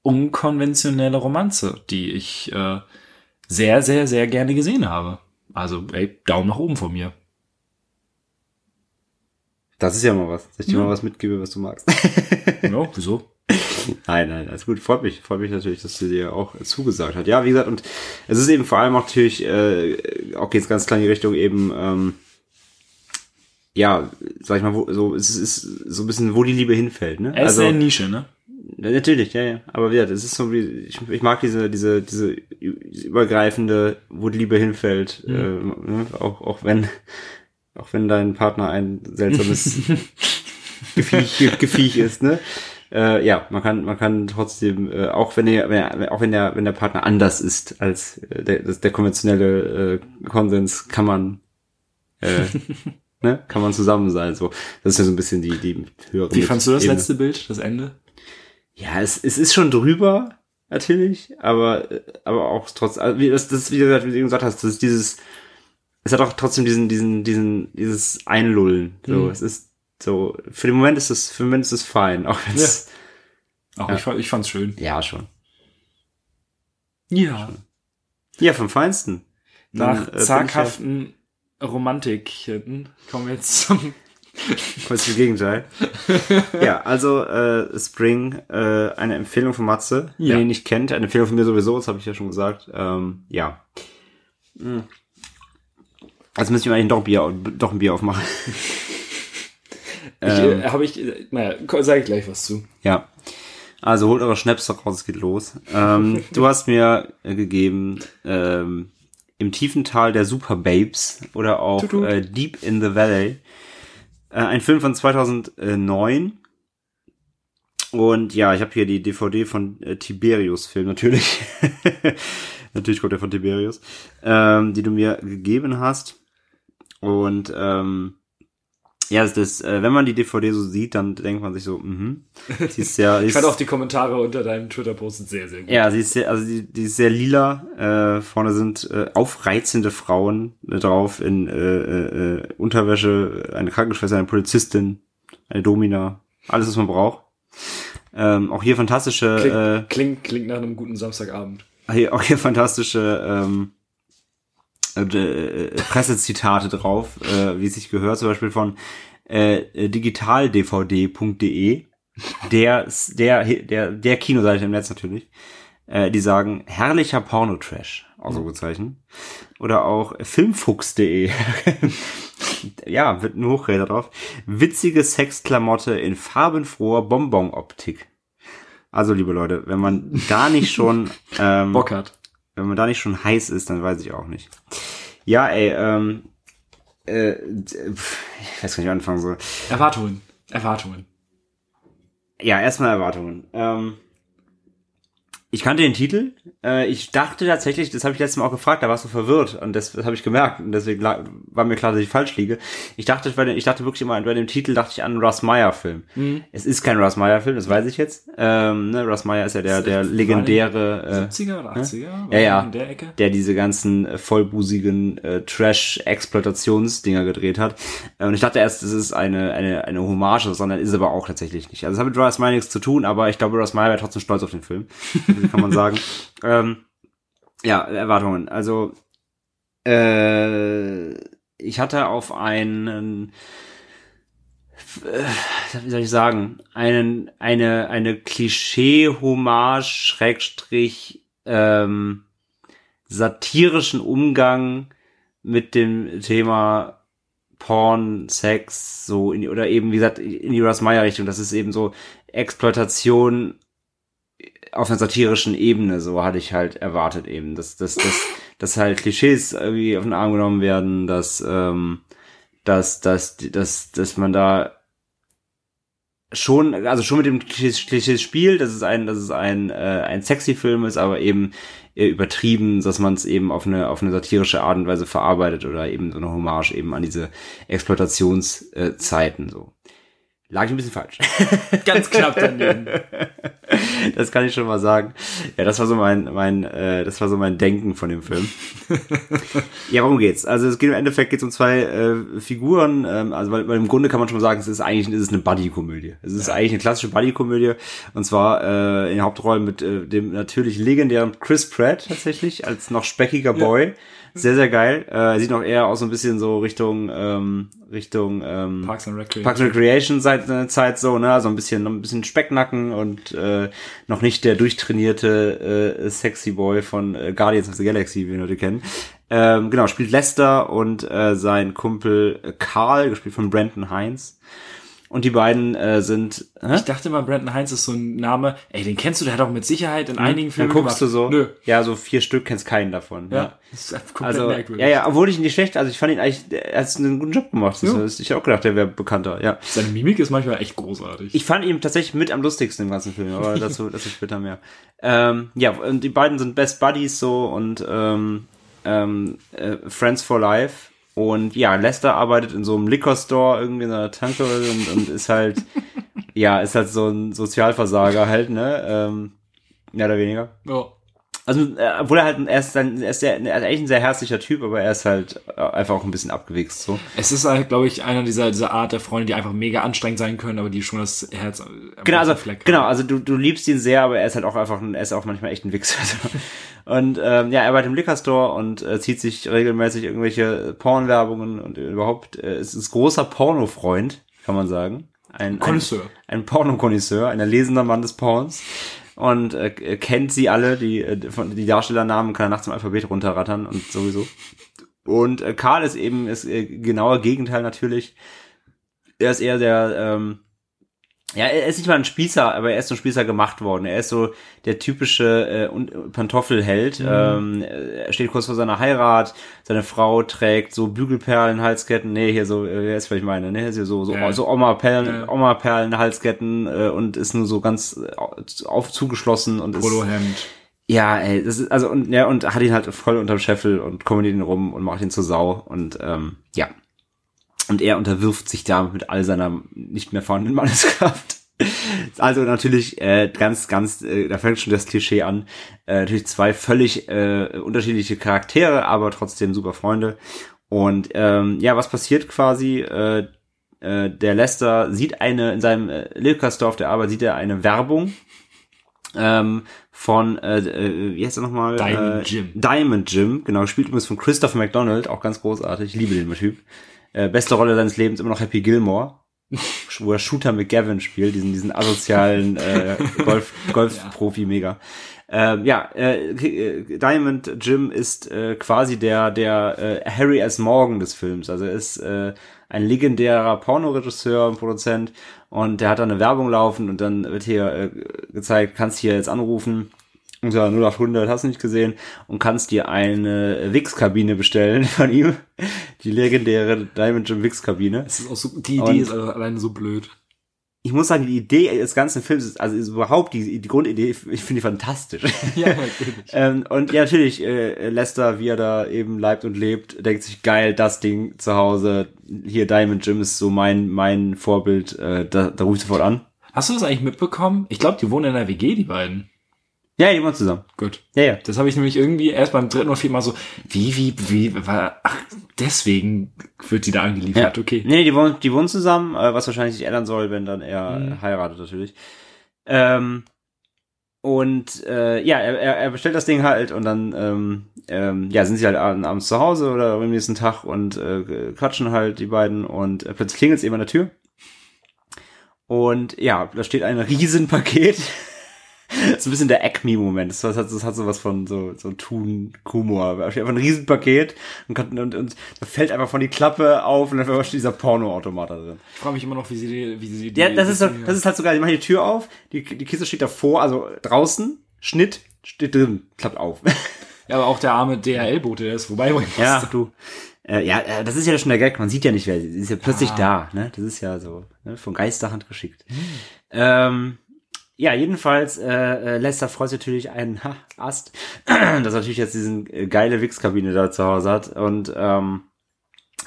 unkonventionelle Romanze, die ich äh, sehr, sehr, sehr gerne gesehen habe. Also, ey, Daumen nach oben von mir. Das ist ja mal was, dass ich dir ja. mal was mitgebe, was du magst. ja, wieso? Nein, nein, alles gut. Freut mich, freut mich natürlich, dass du dir auch zugesagt hat. Ja, wie gesagt, und es ist eben vor allem auch natürlich, äh, auch geht's ganz klar in die Richtung eben, ähm, ja, sag ich mal, wo, so, es ist so ein bisschen, wo die Liebe hinfällt, ne? Er ist also, sehr Nische, ne? Natürlich, ja, ja. Aber ja, das ist so wie, ich, ich mag diese, diese, diese übergreifende, wo die Liebe hinfällt, mhm. äh, ne? auch, auch wenn, auch wenn dein Partner ein seltsames Gefiech, Gefiech ist, ne? Äh, ja, man kann, man kann trotzdem, äh, auch wenn er, wenn er, auch wenn der, wenn der Partner anders ist als äh, der, der konventionelle äh, Konsens, kann man äh, ne, kann man zusammen sein. So, das ist ja so ein bisschen die die höhere. Wie fandst du das Ebene. letzte Bild, das Ende? Ja, es, es ist schon drüber natürlich, aber aber auch trotz, also wie das, das wie du gesagt, hast, das ist dieses, es hat auch trotzdem diesen diesen diesen dieses Einlullen. So, mhm. es ist so für den Moment ist es für den Moment ist es fein, auch wenn es. Ja. Auch ja. ich, ich fand's schön. Ja, schon. Ja. Schon. Ja, vom Feinsten. Nach äh, zaghaften Romantik kommen wir jetzt zum Was im Gegenteil. ja, also äh, Spring, äh, eine Empfehlung von Matze, ja. wenn ihr ihn nicht kennt, eine Empfehlung von mir sowieso, das habe ich ja schon gesagt. Ähm, ja. Hm. Also müsste ich mir eigentlich doch, Bier, doch ein Bier aufmachen. ich, äh, ähm, habe ich, naja, sage ich gleich was zu. Ja. Also holt eure Schnäpse raus, es geht los. Ähm, du hast mir äh, gegeben ähm, im tiefen Tal der Super Babes oder auch äh, Deep in the Valley. Äh, ein Film von 2009. Und ja, ich habe hier die DVD von äh, Tiberius Film natürlich. natürlich kommt der von Tiberius, ähm, die du mir gegeben hast. Und ähm, Ja, das, das, äh, wenn man die DVD so sieht, dann denkt man sich so, mhm. Sie ist sehr, ich fand auch die Kommentare unter deinem Twitter-Post sehr, sehr gut. Ja, sie ist sehr, also die, die ist sehr lila. Äh, vorne sind äh, aufreizende Frauen äh, drauf in äh, äh, Unterwäsche, eine Krankenschwester, eine Polizistin, eine Domina, alles, was man braucht. Ähm, auch hier fantastische. Klingt, äh, klingt, klingt nach einem guten Samstagabend. Hier, auch hier fantastische ähm, äh, äh, Pressezitate drauf, äh, wie es sich gehört, zum Beispiel von äh, digitaldvd.de, der, der, der, der Kinoseite im Netz natürlich, äh, die sagen, herrlicher Pornotrash, Ausrufezeichen. Oder auch filmfuchs.de. ja, wird ein Hochräder drauf. Witzige Sexklamotte in farbenfroher Bonbon-Optik. Also, liebe Leute, wenn man da nicht schon ähm, Bock hat. Wenn man da nicht schon heiß ist, dann weiß ich auch nicht. Ja, ey, ähm, äh, ich weiß gar nicht, wie ich anfangen soll. Erwartungen. Erwartungen. Ja, erstmal Erwartungen. Ähm, ich kannte den Titel. Äh, ich dachte tatsächlich, das habe ich letztes Mal auch gefragt, da warst du verwirrt und das, das habe ich gemerkt und deswegen war mir klar, dass ich falsch liege. Ich dachte, ich dachte wirklich immer bei dem Titel dachte ich an einen Russ Meyer Film. Mhm. Es ist kein Russ Meyer Film, das weiß ich jetzt. Ähm, ne, Russ Meyer ist ja der der legendäre äh, 70er oder 80er? Ne? Ja, ja. Der, der, diese ganzen äh, vollbusigen äh, Trash Exploitationsdinger gedreht hat. Äh, und ich dachte erst, das ist eine eine eine Hommage, sondern ist aber auch tatsächlich nicht. Also es hat mit Russ Meyer nichts zu tun, aber ich glaube, Russ Meyer wäre trotzdem stolz auf den Film. kann man sagen. ähm, ja, Erwartungen. Also, äh, ich hatte auf einen, äh, wie soll ich sagen, einen, eine, eine Klischee-Hommage, Schrägstrich, ähm, satirischen Umgang mit dem Thema Porn, Sex, so in, oder eben, wie gesagt, in die Russ Meyer Richtung. Das ist eben so Exploitation auf einer satirischen Ebene, so hatte ich halt erwartet eben, dass, dass, dass, dass halt Klischees irgendwie auf den Arm genommen werden, dass, ähm, dass, dass, dass, dass man da schon, also schon mit dem Klischees spielt, dass es ein, dass es ein, äh, ein sexy Film ist, aber eben übertrieben, dass man es eben auf eine, auf eine satirische Art und Weise verarbeitet oder eben so eine Hommage eben an diese Exploitationszeiten, so. Lag ich ein bisschen falsch. Ganz knapp daneben. Das kann ich schon mal sagen. Ja, das war so mein, mein, äh, das war so mein Denken von dem Film. ja, worum geht's? Also es geht im Endeffekt geht's um zwei äh, Figuren. Ähm, also weil, weil im Grunde kann man schon mal sagen, es ist eigentlich es ist eine Buddy-Komödie. Es ist ja. eigentlich eine klassische Buddy-Komödie und zwar äh, in Hauptrollen mit äh, dem natürlich legendären Chris Pratt tatsächlich als noch speckiger Boy. Ja sehr, sehr geil. Äh, sieht noch eher aus so ein bisschen so Richtung, ähm, Richtung ähm, Parks and Recreation, Parks and Recreation seit einer Zeit so, ne? So ein bisschen, ein bisschen Specknacken und äh, noch nicht der durchtrainierte äh, Sexy Boy von äh, Guardians of the Galaxy, wie wir heute kennen. Ähm, genau, spielt Lester und äh, sein Kumpel Karl, gespielt von Brandon Heinz. Und die beiden äh, sind. Hä? Ich dachte mal, Brandon Heinz ist so ein Name. Ey, den kennst du, der hat auch mit Sicherheit in hm? einigen Filmen. Dann guckst gemacht. du so. Nö. Ja, so vier Stück kennst keinen davon. Ja. ja. Das ist komplett also, merkwürdig. Ja, ja, obwohl ich ihn nicht schlecht, also ich fand ihn eigentlich, er hat einen guten Job gemacht. Das ja. ist, ich habe auch gedacht, der wäre bekannter, ja. Seine Mimik ist manchmal echt großartig. Ich fand ihn tatsächlich mit am lustigsten im ganzen Film, aber dazu, dazu später mehr. Ähm, ja, und die beiden sind Best Buddies so und ähm, ähm, äh, Friends for Life und ja, Lester arbeitet in so einem Liquor Store irgendwie in einer Tanke und, und ist halt, ja, ist halt so ein Sozialversager halt, ne? Ähm, mehr oder weniger. Ja. Also, äh, obwohl er halt, er ist, dann, er ist, ist eigentlich ein sehr herzlicher Typ, aber er ist halt äh, einfach auch ein bisschen abgewichst, so. Es ist halt, glaube ich, einer dieser, dieser Art der Freunde, die einfach mega anstrengend sein können, aber die schon das Herz genau, also, genau, also du, du liebst ihn sehr, aber er ist halt auch einfach, ein, er ist auch manchmal echt ein Wichser. So. Und, ähm, ja, er arbeitet im Liquor Store und äh, zieht sich regelmäßig irgendwelche Pornwerbungen und überhaupt, äh, ist, ist großer Pornofreund, kann man sagen. Ein, ein, ein Pornokonnoisseur, ein erlesener Mann des Porns und äh, kennt sie alle, die, äh, von, die Darstellernamen kann er nachts im Alphabet runterrattern und sowieso. Und äh, Karl ist eben ist äh, genauer Gegenteil natürlich. Er ist eher der ähm, ja, er ist nicht mal ein Spießer, aber er ist so ein Spießer gemacht worden. Er ist so der typische äh, Pantoffelheld. Mhm. Ähm, er steht kurz vor seiner Heirat. Seine Frau trägt so Bügelperlen, Halsketten. Nee, hier so, äh, wer ist, ich meine, ne? Hier so, so, ja. so Oma-Perlen, ja. Oma-Perlen, Halsketten äh, und ist nur so ganz äh, auf zugeschlossen und Polohemd. ist. Ja, ey, das ist, also, und, ja, und hat ihn halt voll unterm Scheffel und kommentiert ihn rum und macht ihn zur Sau und, ähm, ja. Und er unterwirft sich damit mit all seiner nicht mehr vorhandenen Manneskraft. Also natürlich äh, ganz, ganz, äh, da fängt schon das Klischee an. Äh, natürlich zwei völlig äh, unterschiedliche Charaktere, aber trotzdem super Freunde. Und ähm, ja, was passiert quasi? Äh, äh, der Lester sieht eine, in seinem äh, auf der Arbeit sieht er eine Werbung ähm, von, äh, äh, wie heißt er nochmal? Diamond äh, Jim. Diamond Jim, genau, gespielt übrigens von Christopher McDonald, auch ganz großartig, ich liebe den Typ. Äh, beste Rolle seines Lebens immer noch Happy Gilmore, wo er Shooter McGavin spielt, diesen, diesen asozialen äh, Golf, Golf-Profi mega. Ähm, ja, äh, äh, Diamond Jim ist äh, quasi der der äh, Harry S. Morgan des Films. Also er ist äh, ein legendärer Pornoregisseur und Produzent und der hat da eine Werbung laufen und dann wird hier äh, gezeigt, kannst hier jetzt anrufen unter 0800 hast du nicht gesehen und kannst dir eine Wix-Kabine bestellen von ihm. Die legendäre Diamond Jim Wix-Kabine. Das ist auch so, die Idee Und- ist alleine so blöd. Ich muss sagen, die Idee des ganzen Films ist, also ist überhaupt die, die Grundidee, ich finde die fantastisch. Ja, natürlich. ähm, und ja, natürlich, äh, Lester, wie er da eben leibt und lebt, denkt sich, geil, das Ding zu Hause, hier Diamond Jim ist so mein, mein Vorbild, äh, da, da rufe ich sofort an. Hast du das eigentlich mitbekommen? Ich glaube, die wohnen in der WG, die beiden. Ja, jemand zusammen. Gut. Ja, ja. Das habe ich nämlich irgendwie erst beim dritten oder vierten Mal so, wie, wie, wie, war, ach, deswegen wird die da angeliefert, okay. Nee, die wohnen, die wohnen zusammen, äh, was wahrscheinlich sich ändern soll, wenn dann er Mhm. heiratet natürlich. Ähm, und äh, ja, er, er, bestellt das Ding halt und dann ähm, ähm, ja, sind sie halt ab- abends zu Hause oder am nächsten Tag und äh, quatschen halt die beiden und äh, plötzlich klingelt es eben an der Tür. Und ja, da steht ein Riesenpaket. so ein bisschen der Acme-Moment. Das, hat, das hat so was von so, so steht einfach ein Riesenpaket und, kann, und, und da fällt einfach von die Klappe auf und dann steht dieser Pornoautomat da drin. Ich frage mich immer noch, wie sie die, wie sie die, Ja, das ist, so, das ist halt so geil. Die machen die Tür auf, die, die Kiste steht davor, also draußen, Schnitt, steht drin, klappt auf. ja, aber auch der arme DHL-Bote, der ist vorbeibringen ja, musste. du. Äh, ja, äh, das ist ja schon der Gag. Man sieht ja nicht, wer sie ist ja plötzlich Ah. da. Ne? Das ist ja so ne? von Geisterhand geschickt. Ähm, ja, jedenfalls äh, äh, Lester freut sich natürlich einen ha, Ast, dass er natürlich jetzt diesen äh, geile Wix-Kabine da zu Hause hat und ähm,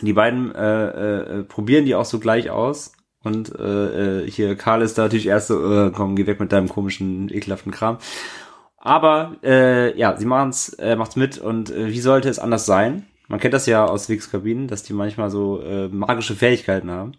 die beiden äh, äh, probieren die auch so gleich aus und äh, äh, hier Karl ist da natürlich erst so, äh, komm, geh weg mit deinem komischen, ekelhaften Kram. Aber äh, ja, sie machen's, äh, macht's mit und äh, wie sollte es anders sein? Man kennt das ja aus Wix-Kabinen, dass die manchmal so äh, magische Fähigkeiten haben.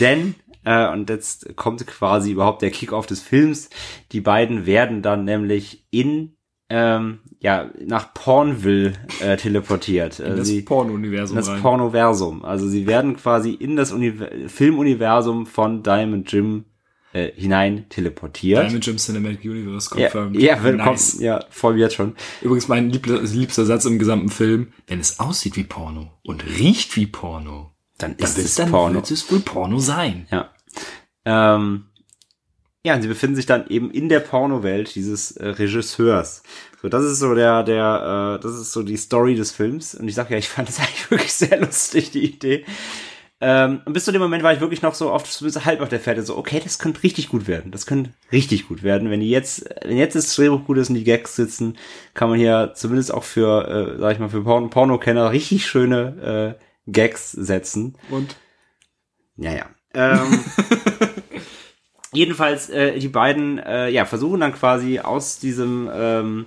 Denn, äh, und jetzt kommt quasi überhaupt der Kick-Off des Films, die beiden werden dann nämlich in, ähm, ja, nach Pornville äh, teleportiert. In Also das sie, Porno-Universum das rein. Pornoversum. Also sie werden quasi in das Univer Filmuniversum von Diamond Jim äh, hinein teleportiert. Diamond Jim Cinematic Universe ja, confirmed. ja, wenn, nice. kommt, ja, voll jetzt schon. Übrigens mein liebster, liebster Satz im gesamten Film. Wenn es aussieht wie Porno und riecht wie Porno, Dann ist es dann Porno. wird es wohl Porno sein. Ja. Ähm, ja, und sie befinden sich dann eben in der Pornowelt dieses äh, Regisseurs. So, das ist so der, der, äh, das ist so die Story des Films. Und ich sag ja, ich fand das eigentlich wirklich sehr lustig, die Idee. Ähm, und bis zu dem Moment war ich wirklich noch so oft zumindest halb auf der Fährte, so, okay, das könnte richtig gut werden. Das könnte richtig gut werden. Wenn die jetzt, wenn jetzt das Drehbuch gut ist und die Gags sitzen, kann man hier zumindest auch für, äh, sag ich mal, für Porn Pornokenner richtig schöne äh, Gags setzen. Und Ja, ja. Ähm, jedenfalls, äh, die beiden äh, ja, versuchen dann quasi aus diesem ähm,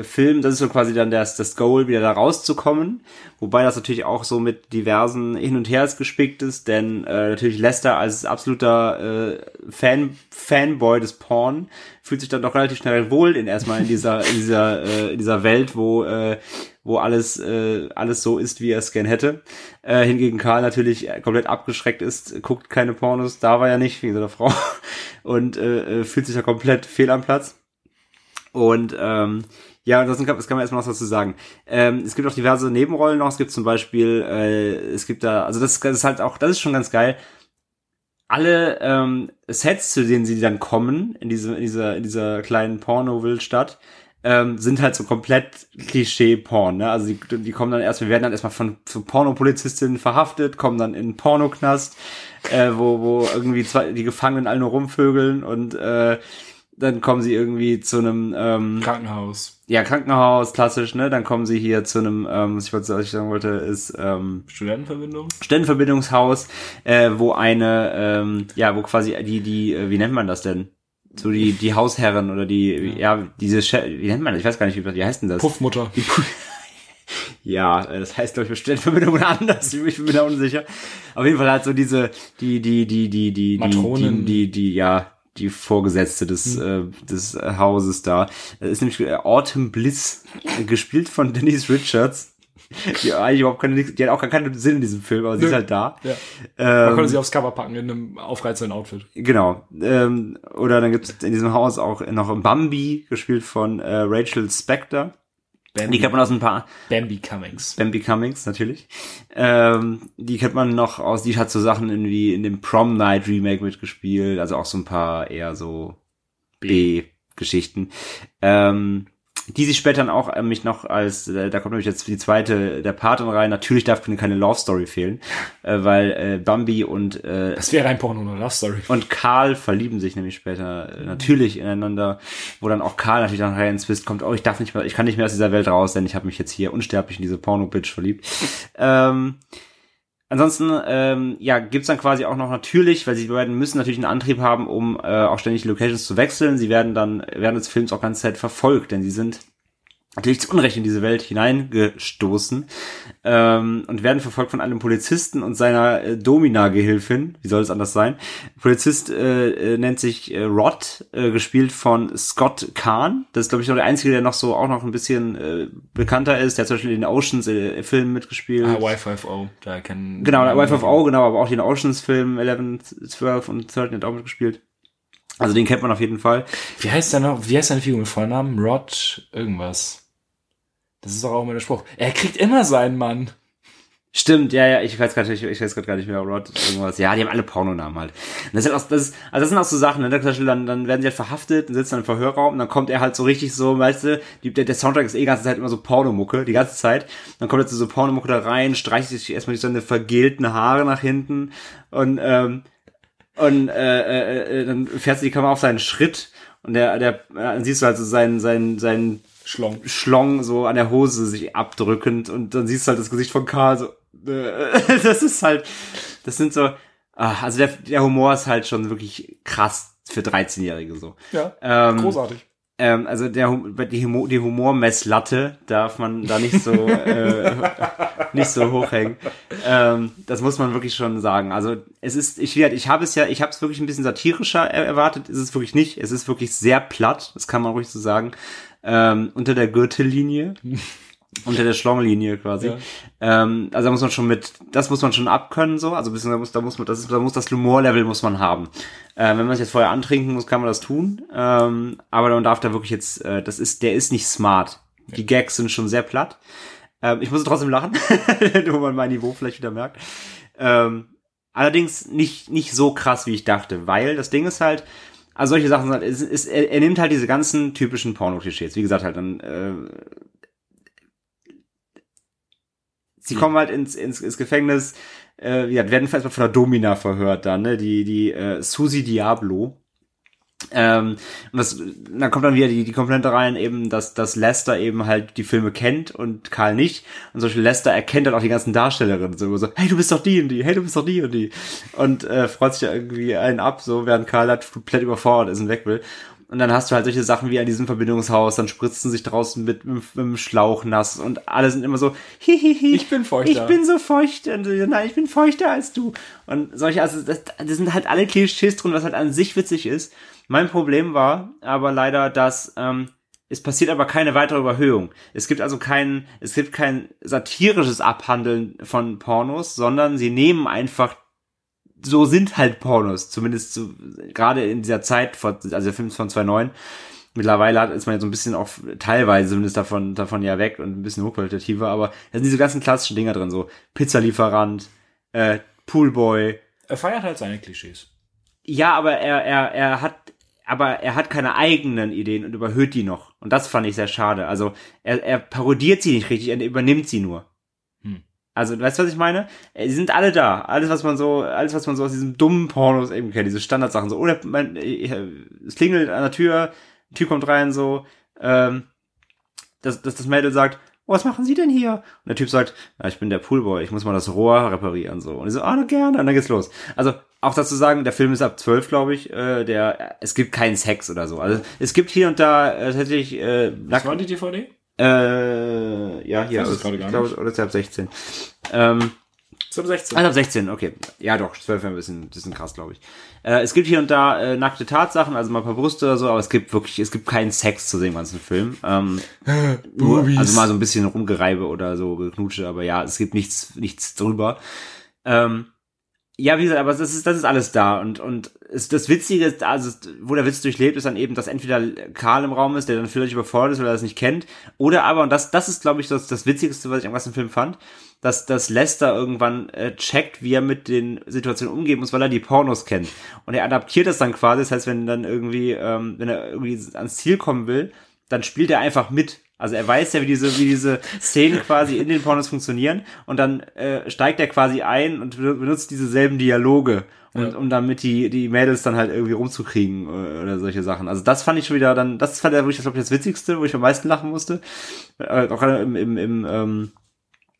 Film, das ist so quasi dann das, das Goal, wieder da rauszukommen. Wobei das natürlich auch so mit diversen Hin und Hers gespickt ist, denn äh, natürlich Lester als absoluter äh, Fan, Fanboy des Porn fühlt sich dann doch relativ schnell wohl in erstmal in dieser, in dieser, äh, in dieser Welt, wo, äh, wo alles, äh, alles so ist, wie er es gern hätte. Äh, hingegen Karl natürlich komplett abgeschreckt ist, guckt keine Pornos, da war ja nicht, wegen seiner Frau, und äh, äh, fühlt sich da komplett fehl am Platz. Und ähm, ja, ansonsten kann, das kann man erstmal was dazu sagen. Ähm, es gibt auch diverse Nebenrollen noch. Es gibt zum Beispiel, äh, es gibt da, also das, das ist halt auch, das ist schon ganz geil. Alle ähm, Sets, zu denen sie dann kommen, in, diese, in, dieser, in dieser kleinen Porno-Wildstadt, ähm, sind halt so komplett Klischee-Porn. Ne? Also die, die kommen dann erst, wir werden dann erstmal von, von Pornopolizistinnen verhaftet, kommen dann in einen Pornoknast, äh, wo, wo irgendwie zwei, die Gefangenen alle nur rumvögeln und äh, dann kommen sie irgendwie zu einem ähm, Krankenhaus. ja Krankenhaus, klassisch, ne? Dann kommen sie hier zu einem, ähm, was ich was ich sagen wollte, ist ähm, Studentenverbindung? Studentenverbindungshaus, äh, wo eine, ähm, ja, wo quasi die, die, äh, wie nennt man das denn? So die, die Hausherren oder die, ja, diese, Che- wie nennt man das? Ich weiß gar nicht, wie, wie heißt denn das? Puffmutter. Ja, äh, das heißt, glaube ich, Studentenverbindung oder anders. Ich bin mir da unsicher. Auf jeden Fall halt so diese, die, die, die, die, die, die, Matronen. die, die, die, ja, die Vorgesetzte des, äh, des Hauses da. Das ist nämlich äh, Autumn Bliss, äh, gespielt von Denise Richards. Die eigentlich überhaupt keine, die hat auch gar keinen Sinn in diesem Film, aber sie Nö. ist halt da. Ja. Man Ähm, konnte sie aufs Cover packen in einem aufreizenden Outfit. Genau. Ähm, oder dann gibt es in diesem Haus auch noch Bambi, gespielt von äh, Rachel Spector. Die kennt man aus ein paar Bambi Cummings. Bambi Cummings natürlich. Ähm, die kennt man noch aus, die hat so Sachen irgendwie in dem Prom Night Remake mitgespielt, also auch so ein paar eher so B-Geschichten. Ähm, die sich später dann auch äh, mich noch als, äh, da kommt nämlich jetzt die zweite, der Patin rein, natürlich darf keine Love Story fehlen, äh, weil äh, Bambi und äh, Das wäre ein Porno eine Love Story. und Karl verlieben sich nämlich später äh, natürlich ineinander, wo dann auch Karl natürlich dann rein ins Twist kommt, oh, ich darf nicht mehr, ich kann nicht mehr aus dieser Welt raus, denn ich habe mich jetzt hier unsterblich in diese Porno-Bitch verliebt. ähm, ansonsten, ähm, ja, gibt's dann quasi auch noch natürlich, weil sie beiden müssen natürlich einen Antrieb haben, um äh, auch ständig Locations zu wechseln. Sie werden dann während des Films auch ganze Zeit verfolgt, denn sie sind natürlich zu Unrecht in diese Welt hineingestoßen ähm, und werden verfolgt von einem Polizisten und seiner äh, Domina-Gehilfin. Wie soll es anders sein? Polizist äh, äh, nennt sich äh, Rod, äh, gespielt von Scott Kahn. Das ist, glaube ich, noch der Einzige, der noch so auch noch ein bisschen äh, bekannter ist. Der hat zum Beispiel den Oceans-Filmen mitgespielt. Ah, Y5O. Da kennen Genau, der Wife of O, genau, aber auch den Oceans-Film 11, 12 und 13 hat auch mitgespielt. Also den kennt man auf jeden Fall. Wie heißt der noch? Wie heißt seine Figur mit Vollnamen? Rod irgendwas. Das ist doch auch immer der Spruch. Er kriegt immer seinen Mann. Stimmt, ja, ja, ich weiß gerade nicht, ich weiß gerade gar nicht mehr, Rod, irgendwas. Ja, die haben alle Pornonamen halt. Und das, ist auch, das, ist, also das sind auch so Sachen, ne? Dann, dann werden sie halt verhaftet und sitzen dann im Verhörraum und dann kommt er halt so richtig so, weißt du, die, der, der Soundtrack ist eh die ganze Zeit immer so Pornomucke, die ganze Zeit. Dann kommt jetzt so Pornomucke da rein, streicht sich erstmal durch seine vergelten Haare nach hinten und, ähm, und äh, äh, äh, dann fährt sie die Kamera auf seinen Schritt und der, der, dann siehst du halt so seinen, seinen, seinen Schlong. Schlong so an der Hose sich abdrückend und dann siehst du halt das Gesicht von Karl so. äh, Das ist halt, das sind so, ah, also der, der Humor ist halt schon wirklich krass für 13-Jährige so. Ja. Ähm, Großartig. Ähm, also der, die, Humor, die Humormesslatte darf man da nicht so äh, nicht so hochhängen. Ähm, das muss man wirklich schon sagen. Also es ist, ich, ich habe es ja, ich habe es wirklich ein bisschen satirischer er- erwartet. Ist es wirklich nicht. Es ist wirklich sehr platt. Das kann man ruhig so sagen. Ähm, unter der Gürtellinie. unter der Schlonglinie quasi. Ja. Ähm, also da muss man schon mit, das muss man schon abkönnen so. Also bisschen, da muss, da muss man, das ist, da muss das Humorlevel muss man haben. Äh, wenn man es jetzt vorher antrinken muss, kann man das tun. Ähm, aber man darf da wirklich jetzt, äh, das ist, der ist nicht smart. Die Gags sind schon sehr platt. Ähm, ich muss trotzdem lachen, wo man mein Niveau vielleicht wieder merkt. Ähm, allerdings nicht, nicht so krass, wie ich dachte, weil das Ding ist halt, also solche Sachen sind halt, es ist, er, er nimmt halt diese ganzen typischen Porno-Klischees. Wie gesagt, halt dann, äh, sie kommen halt ins, ins, ins Gefängnis, äh, ja, werden erstmal von der Domina verhört dann, ne, die, die, äh, Susi Diablo. Ähm, und das, dann kommt dann wieder die, die Komponente rein, eben, dass, dass Lester eben halt die Filme kennt und Karl nicht. Und zum Beispiel Lester erkennt dann auch die ganzen Darstellerinnen so, so hey, du bist doch die und die, hey, du bist doch die und die. Und äh, freut sich ja irgendwie einen ab, so, während Karl halt komplett überfordert ist und weg will. Und dann hast du halt solche Sachen wie an diesem Verbindungshaus, dann spritzen sich draußen mit, mit, mit dem Schlauch nass und alle sind immer so, hihihi, Ich bin feuchter. Ich bin so feucht und so, nein, ich bin feuchter als du. Und solche, also das, das sind halt alle Klischees drin, was halt an sich witzig ist. Mein Problem war aber leider, dass ähm, es passiert aber keine weitere Überhöhung. Es gibt also kein, es gibt kein satirisches Abhandeln von Pornos, sondern sie nehmen einfach so sind halt Pornos, zumindest so, gerade in dieser Zeit, vor, also der Film ist von 2009. Mittlerweile hat, ist man ja so ein bisschen auch teilweise zumindest davon, davon ja weg und ein bisschen hochqualitativer, aber da sind diese ganzen klassischen Dinger drin, so Pizzalieferant, äh, Poolboy. Er feiert halt seine Klischees. Ja, aber er, er, er hat, aber er hat keine eigenen Ideen und überhöht die noch. Und das fand ich sehr schade. Also er, er parodiert sie nicht richtig, er übernimmt sie nur. Also, weißt du, was ich meine? Äh, Die sind alle da. Alles, was man so, alles, was man so aus diesen dummen Pornos eben kennt, diese Standardsachen so. Oder man, äh, es klingelt an der Tür, die Tür kommt rein, so, ähm, dass, dass das Mädel sagt, oh, was machen Sie denn hier? Und der Typ sagt, ja, ich bin der Poolboy, ich muss mal das Rohr reparieren, so. Und ich so, ah, na gerne, und dann geht's los. Also, auch dazu sagen, der Film ist ab 12, glaube ich, äh, der, es gibt keinen Sex oder so. Also, es gibt hier und da, äh, tatsächlich, äh, Was war die DVD? Äh, ja, hier, aus- gerade gar ich glaube, oder ist er ab 16. Ähm, Zum 16. also ab 16, okay. Ja, doch, 12 wäre ein bisschen, bisschen krass, glaube ich. Äh, es gibt hier und da äh, nackte Tatsachen, also mal ein paar Brüste oder so, aber es gibt wirklich, es gibt keinen Sex zu dem ganzen Film. Ähm, nur, also mal so ein bisschen Rumgereibe oder so geknutsche, aber ja, es gibt nichts, nichts drüber. Ähm, ja, wie gesagt, aber das ist, das ist alles da und, und es, das Witzige ist, also, wo der Witz durchlebt, ist dann eben, dass entweder Karl im Raum ist, der dann vielleicht überfordert ist, weil er das nicht kennt, oder aber, und das, das ist, glaube ich, das, das Witzigste, was ich am ganzen Film fand, dass, dass Lester irgendwann äh, checkt, wie er mit den Situationen umgehen muss, weil er die Pornos kennt. Und er adaptiert das dann quasi, das heißt, wenn dann irgendwie, ähm, wenn er irgendwie ans Ziel kommen will, dann spielt er einfach mit. Also er weiß ja, wie diese, wie diese Szenen quasi in den Pornos funktionieren und dann äh, steigt er quasi ein und be- benutzt diese selben Dialoge, und, Ja. um damit die, die Mädels dann halt irgendwie rumzukriegen äh, oder solche Sachen. Also das fand ich schon wieder dann, das fand er wirklich, glaube ich, das Witzigste, wo ich am meisten lachen musste. Äh, auch gerade im, im, im ähm,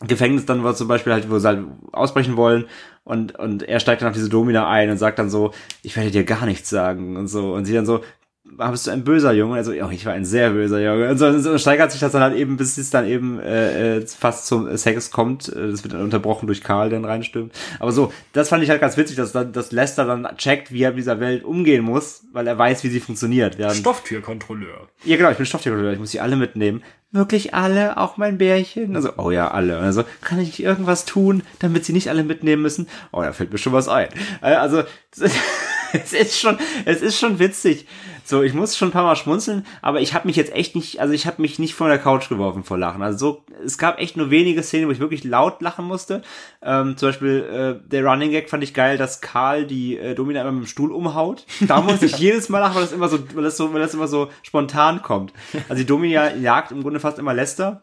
Gefängnis dann war zum Beispiel halt, wo sie halt ausbrechen wollen und, und er steigt dann auf diese Domina ein und sagt dann so, ich werde dir gar nichts sagen und so. Und sie dann so, "Ah, bist du ein böser Junge? Also, ja, ich war ein sehr böser Junge. Und so, so steigert sich das dann halt eben, bis es dann eben äh, äh, fast zum Sex kommt. Äh, Das wird dann unterbrochen durch Karl, der dann reinstimmt. Aber so, das fand ich halt ganz witzig, dass dann, dass Lester dann checkt, wie er mit dieser Welt umgehen muss, weil er weiß, wie sie funktioniert. Während, Stofftierkontrolleur. ja, genau, ich bin Stofftierkontrolleur, ich muss die alle mitnehmen. Wirklich alle, auch mein Bärchen? Also, oh ja, alle. Also, kann ich irgendwas tun, damit sie nicht alle mitnehmen müssen? Oh, da fällt mir schon was ein. Äh, Also, es ist schon, es ist schon witzig. So, ich muss schon ein paar Mal schmunzeln, aber ich habe mich jetzt echt nicht, also ich habe mich nicht von der Couch geworfen vor Lachen. Also so, es gab echt nur wenige Szenen, wo ich wirklich laut lachen musste. Ähm, zum Beispiel äh, der Running Gag fand ich geil, dass Karl die äh, Domina immer mit dem Stuhl umhaut. Da muss ich jedes Mal lachen, weil das immer so, weil das so, weil das immer so spontan kommt. Also die Domina jagt im Grunde fast immer Lester.